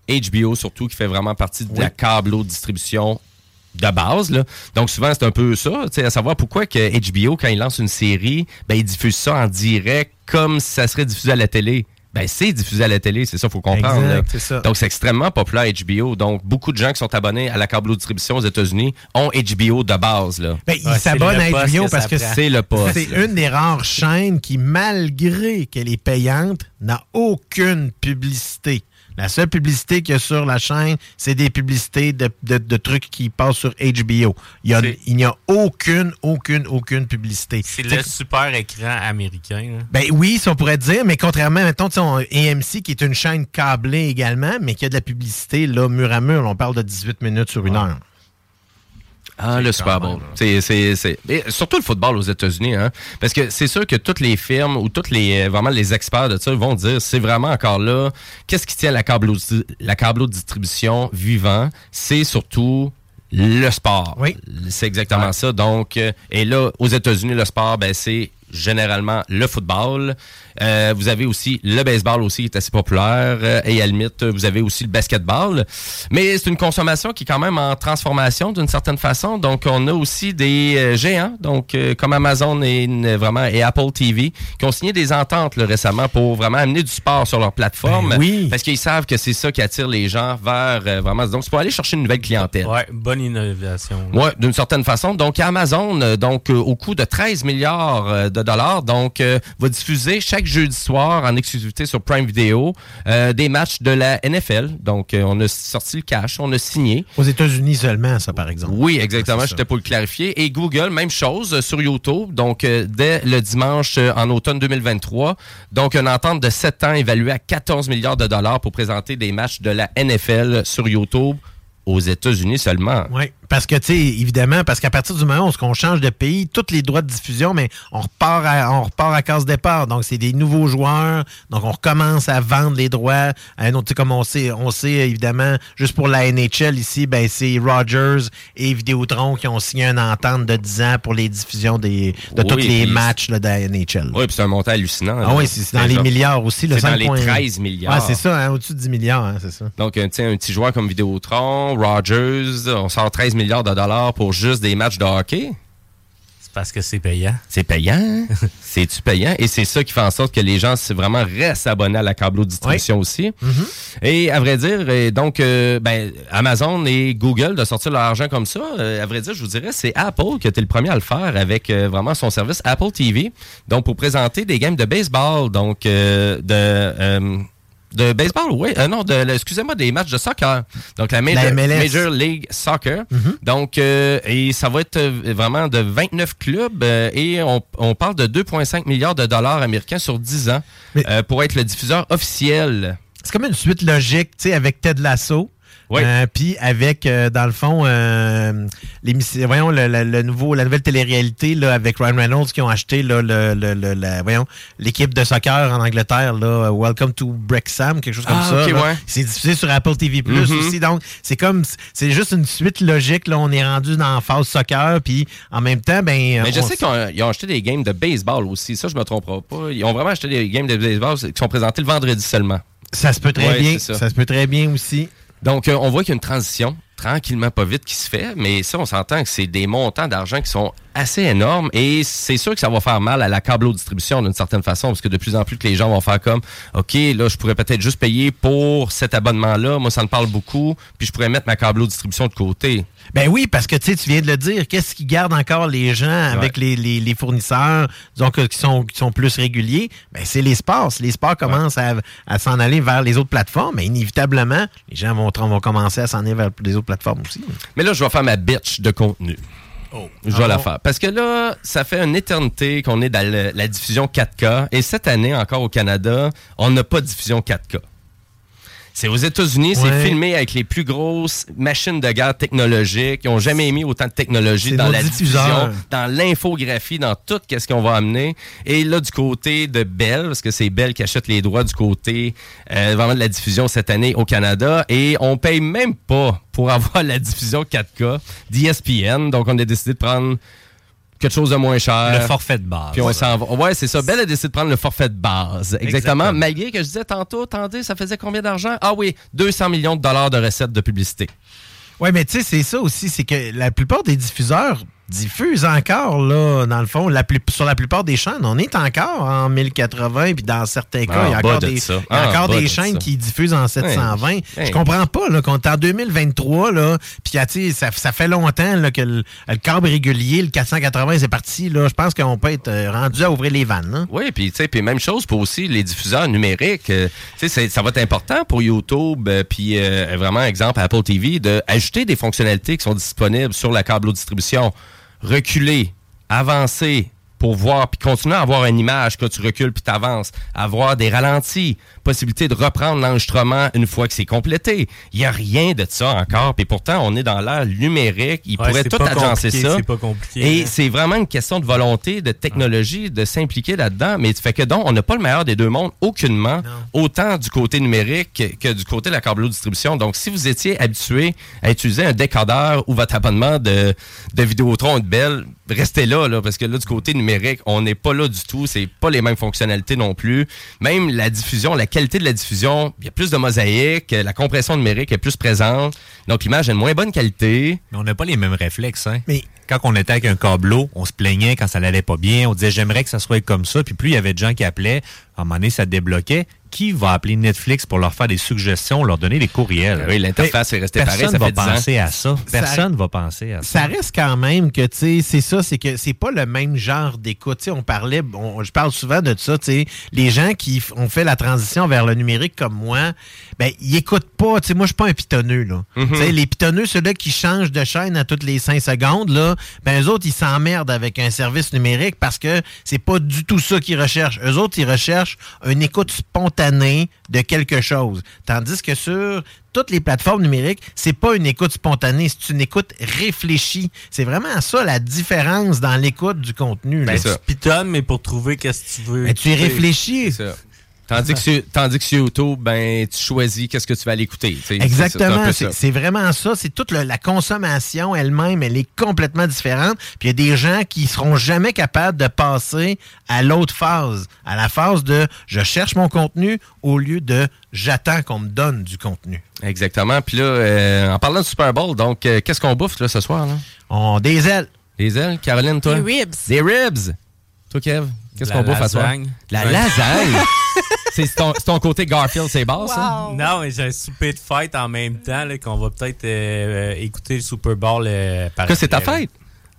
HBO, surtout, qui fait vraiment partie de la câbleau distribution de base. Là. Donc, souvent, c'est un peu ça, tu sais, à savoir pourquoi que HBO, quand il lance une série, ben, il diffuse ça en direct comme si ça serait diffusé à la télé. Ben, c'est diffusé à la télé, c'est ça, faut comprendre. Exact, là. c'est ça. Donc, c'est extrêmement populaire, HBO. Donc, beaucoup de gens qui sont abonnés à la câbleau distribution aux États-Unis ont HBO de base. Là. Ben, ils s'abonnent à HBO parce que c'est le poste. C'est une des rares chaînes qui, malgré qu'elle est payante, n'a aucune publicité. La seule publicité qu'il y a sur la chaîne, c'est des publicités de, de- de trucs qui passent sur HBO. Il y a- il n'y a aucune, aucune, aucune publicité. C'est le super écran américain. là. ben oui, ça on pourrait dire, mais contrairement, mettons, on- AMC qui est une chaîne câblée également, mais qui a de la publicité là, mur à mur. On parle de 18 minutes sur une heure. Ah, le Super Bowl. C'est, c'est, c'est... et surtout le football aux États-Unis, hein? Parce que c'est sûr que toutes les firmes ou toutes les euh, vraiment les experts de ça vont dire c'est vraiment encore là. Qu'est-ce qui tient la câble la distribution vivant? C'est surtout le sport. Oui. C'est exactement ça. Donc, euh, et là, aux États-Unis, le sport, ben, c'est généralement le football. Euh, vous avez aussi le baseball aussi qui est assez populaire. Euh, et à la limite, vous avez aussi le basketball. Mais c'est une consommation qui est quand même en transformation d'une certaine façon. Donc, on a aussi des euh, géants, donc euh, comme Amazon et vraiment et Apple TV, qui ont signé des ententes là, récemment pour vraiment amener du sport sur leur plateforme. Ben oui. Parce qu'ils savent que c'est ça qui attire les gens vers euh, vraiment. Donc, c'est pour aller chercher une nouvelle clientèle. Ouais, bonne innovation. Oui, d'une certaine façon. Donc, Amazon, donc euh, au coût de 13 milliards de dollars, donc euh, va diffuser chaque jeudi soir en exclusivité sur Prime Video euh, des matchs de la NFL. Donc, euh, on a sorti le cash, on a signé. Aux États-Unis seulement, ça, par exemple. Oui, exactement. J'étais pour le clarifier. Et Google, même chose euh, sur YouTube. Donc, euh, dès le dimanche en automne 2023. Donc, une entente de 7 ans évaluée à 14 milliards de dollars pour présenter des matchs de la NFL sur YouTube aux États-Unis seulement. Oui, parce que, tu sais, évidemment, parce qu'à partir du moment où on change de pays, tous les droits de diffusion, mais on repart à, on repart à case départ. Donc, c'est des nouveaux joueurs. Donc, on recommence à vendre les droits à un autre. Tu sais, comme on sait, on sait, évidemment, juste pour la NHL ici, ben, c'est Rogers et Vidéotron qui ont signé une entente de 10 ans pour les diffusions des, de Oui, tous les matchs là, de la NHL. Oui, puis c'est un montant hallucinant. Ah oui, c'est dans les genre- milliards aussi. C'est dans les 5,1. 13 milliards. Ouais, c'est ça, hein, au-dessus de 10 milliards, hein, c'est ça. Donc, un, tu sais, un petit joueur comme Vidéotron, Rogers, on sort 13 milliards de dollars pour juste des matchs de hockey? C'est parce que c'est payant. C'est payant. hein? C'est-tu payant? Et c'est ça qui fait en sorte que les gens vraiment restent abonnés à la câbleau distribution aussi. Et à vrai dire, et donc, euh, ben, Amazon et Google de sortir leur argent comme ça, euh, à vrai dire, je vous dirais, c'est Apple qui a été le premier à le faire avec euh, vraiment son service Apple TV. Donc, pour présenter des games de baseball, donc euh, de... de baseball, oui. Euh, non, de, excusez-moi, des matchs de soccer. Donc, la Major, La. Major League Soccer. Mhm. Donc, euh, et ça va être euh, vraiment de 29 clubs euh, et on, on parle de 2,5 milliards de dollars américains sur 10 ans pour être le diffuseur officiel. C'est comme une suite logique, tu sais, avec Ted Lasso. Euh, puis avec, euh, dans le fond, euh, l'émission- voyons, le, le- le nouveau, la nouvelle télé-réalité là, avec Ryan Reynolds qui ont acheté là, le, le- la- voyons, l'équipe de soccer en Angleterre, là, Welcome to Brexham, quelque chose comme Ah, ça. ouais. C'est diffusé sur Apple TV Mhm. aussi. Donc, c'est comme, c'est juste une suite logique. Là, on est rendu dans la phase soccer, puis en même temps, ben. Mais je on- sais qu'ils ont, acheté des games de baseball aussi. Ça, je me tromperai pas. Ils ont vraiment acheté des games de baseball qui sont présentés le vendredi seulement. Ça se peut très Ouais, bien. Ça. se peut très bien aussi. Donc, euh, on voit qu'il y a une transition, tranquillement, pas vite, qui se fait, mais ça, on s'entend que c'est des montants d'argent qui sont assez énormes et c'est sûr que ça va faire mal à la câblo-distribution d'une certaine façon parce que de plus en plus que les gens vont faire comme OK, là, je pourrais peut-être juste payer pour cet abonnement-là. Moi, ça me parle beaucoup, puis je pourrais mettre ma câblo-distribution de côté. Ben oui, parce que tu sais, tu viens de le dire, qu'est-ce qui garde encore les gens avec les, les- les fournisseurs disons, que- qui, sont, qui sont plus réguliers? Ben c'est les sports. Si les sports commencent à, à s'en aller vers les autres plateformes, ben, inévitablement, les gens vont, vont commencer à s'en aller vers les autres plateformes aussi. Mais là, je vais faire ma bitch de contenu. Je vais Ah la bon? faire. Parce que là, ça fait une éternité qu'on est dans le- la diffusion 4K. Et cette année, encore au Canada, on n'a pas de diffusion 4K. C'est aux États-Unis, c'est filmé avec les plus grosses machines de guerre technologiques. Ils n'ont jamais mis autant de technologie dans la diffusion, dans l'infographie, dans tout ce qu'on va amener. Et là, du côté de Bell, parce que c'est Bell qui achète les droits du côté euh, vraiment de la diffusion cette année au Canada. Et on paye même pas pour avoir la diffusion 4K d'ESPN. Donc, on a décidé de prendre quelque chose de moins cher. Le forfait de base. Puis on s'en va. Ouais, c'est ça. Bell a décidé de prendre le forfait de base. Exactement. Exactement. Malgré que je disais tantôt, attendez, ça faisait combien d'argent? Ah oui, 200 millions de dollars de recettes de publicité. Oui, mais tu sais, c'est ça aussi, c'est que la plupart des diffuseurs diffusent encore, là, dans le fond, la plus- sur la plupart des chaînes. On est encore en 1080, puis dans certains cas, En il y a encore de des, ça. il y a En encore des de chaînes ça. qui diffusent en 720. Hey. Je Hey. comprends pas, là, qu'on est en 2023, là, puis sais, ça, ça fait longtemps là, que le, le câble régulier, le 480, c'est parti, là. Je pense qu'on peut être euh, rendu à ouvrir les vannes, hein. Oui, puis tu sais, puis même chose pour aussi les diffuseurs numériques. Euh, tu sais, c'est- ça va être important pour YouTube, euh, puis euh, vraiment exemple Apple TV, d'ajouter des fonctionnalités qui sont disponibles sur la câble distribution. Reculer, avancer pour voir puis continuer à avoir une image que tu recules puis t'avances, avoir des ralentis, possibilité de reprendre l'enregistrement une fois que c'est complété. Il y a rien de ça encore, puis pourtant on est dans l'ère numérique, il Ouais, pourrait c'est tout agencer ça. pas compliqué, Et hein. c'est vraiment une question de volonté, de technologie, de s'impliquer là-dedans. Mais fait que donc, on n'a pas le meilleur des deux mondes, aucunement, autant du côté numérique que, que du côté de la câble distribution. Donc, si vous étiez habitué à utiliser un décodeur ou votre abonnement de, de Vidéotron ou de Bell, restez là, là, parce que là, du côté numérique, on n'est pas là du tout. C'est pas les mêmes fonctionnalités non plus. Même la diffusion, la qualité de la diffusion, il y a plus de mosaïque, la compression numérique est plus présente. Donc, l'image a une moins bonne qualité. Mais on n'a pas les mêmes réflexes, hein? Mais quand on était avec un câbleau, on se plaignait quand ça n'allait pas bien. On disait j'aimerais que ça soit comme ça. Puis plus il y avait de gens qui appelaient, à un moment donné, ça débloquait. Qui va appeler Netflix pour leur faire des suggestions, leur donner des courriels? Oui, l'interface est restée pareille, Personne ça va fait 10 ans. penser à ça. Ça- Personne va penser à ça. ça reste quand même que, tu sais, c'est ça, c'est que c'est pas le même genre d'écoute. Tu sais, on parlait, on- je parle souvent de ça, tu sais, les gens qui ont fait la transition vers le numérique comme moi, ben, ils écoutent pas, tu sais, moi, je suis pas un pitonneux, là. Mhm. Tu sais, les pitonneux, ceux-là qui changent de chaîne à toutes les cinq secondes, là, là, ben eux autres, ils s'emmerdent avec un service numérique parce que c'est pas du tout ça qu'ils recherchent. Eux autres, ils recherchent une écoute spontanée de quelque chose. Tandis que sur toutes les plateformes numériques, c'est pas une écoute spontanée, c'est une écoute réfléchie. C'est vraiment ça la différence dans l'écoute du contenu. là. Ben, tu pitonnes, mais pour trouver qu'est-ce que tu veux. Ben, tu y réfléchis. Tandis que, sur, tandis que sur YouTube, ben, tu choisis qu'est-ce que tu vas aller écouter. Exactement, c'est vraiment ça. C'est toute le- la consommation elle-même, elle est complètement différente. Puis il y a des gens qui seront jamais capables de passer à l'autre phase, à la phase de je cherche mon contenu au lieu de j'attends qu'on me donne du contenu. Exactement. Puis là, euh, en parlant de Super Bowl, donc, euh, qu'est-ce qu'on bouffe là, ce soir? Là? On, des ailes. Des ailes? Caroline, toi? Des ribs. Des ribs! Toi, Kev, qu'est-ce La qu'on bouffe à soir? lasagne. La Ouais. lasagne! c'est ton, côté Garfield, c'est bas, ça? Non, mais j'ai un souper de fête en même temps là, qu'on va peut-être euh, euh, écouter le Super Bowl euh, par Que c'est ta fête?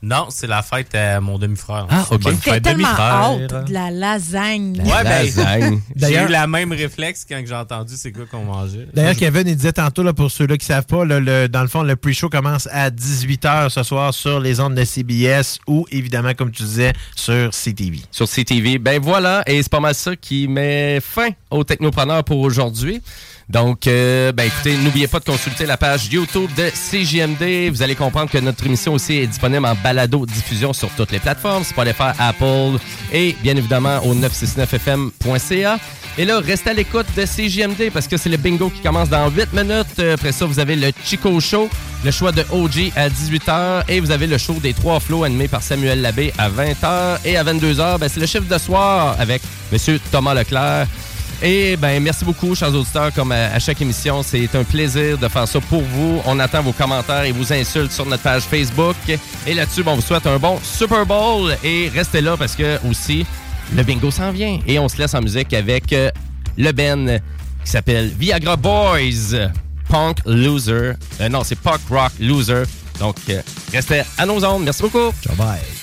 Non, c'est la fête à mon demi-frère. Ah, ok. Bonne fête, tellement demi-frère. haute de la lasagne. Ouais, ben, Lasagne. j'ai D'ailleurs- eu la même réflexe quand j'ai entendu c'est quoi qu'on mangeait. D'ailleurs, Kevin, il disait tantôt, là, pour ceux-là qui ne savent pas, là, le- dans le fond, le pre-show commence à 18h ce soir sur les ondes de CBS ou, évidemment, comme tu disais, sur CTV. Sur CTV. Ben voilà, et c'est pas mal ça qui met fin au Technopreneur pour aujourd'hui. Donc, euh, ben écoutez, n'oubliez pas de consulter la page YouTube de CJMD. Vous allez comprendre que notre émission aussi est disponible en balado-diffusion sur toutes les plateformes, Spotify, Apple et bien évidemment au 969fm.ca. Et là, restez à l'écoute de CJMD parce que c'est le bingo qui commence dans 8 minutes. Euh, Après ça, vous avez le Chico Show, le choix de OG à 18h et vous avez le show des trois flots animé par Samuel Labbé à 20h et à 22h, ben, c'est le chiffre de soir avec Monsieur Thomas Leclerc. Et ben merci beaucoup, chers auditeurs, comme à, chaque émission. C'est un plaisir de faire ça pour vous. On attend vos commentaires et vos insultes sur notre page Facebook. Et là-dessus, bon, on vous souhaite un bon Super Bowl et restez là parce que aussi, le bingo s'en vient. Et on se laisse en musique avec euh, le Ben qui s'appelle Viagra Boys Punk Loser. Euh, non, c'est Punk Rock Loser. Donc, euh, restez à nos ondes. Merci beaucoup. Ciao, bye.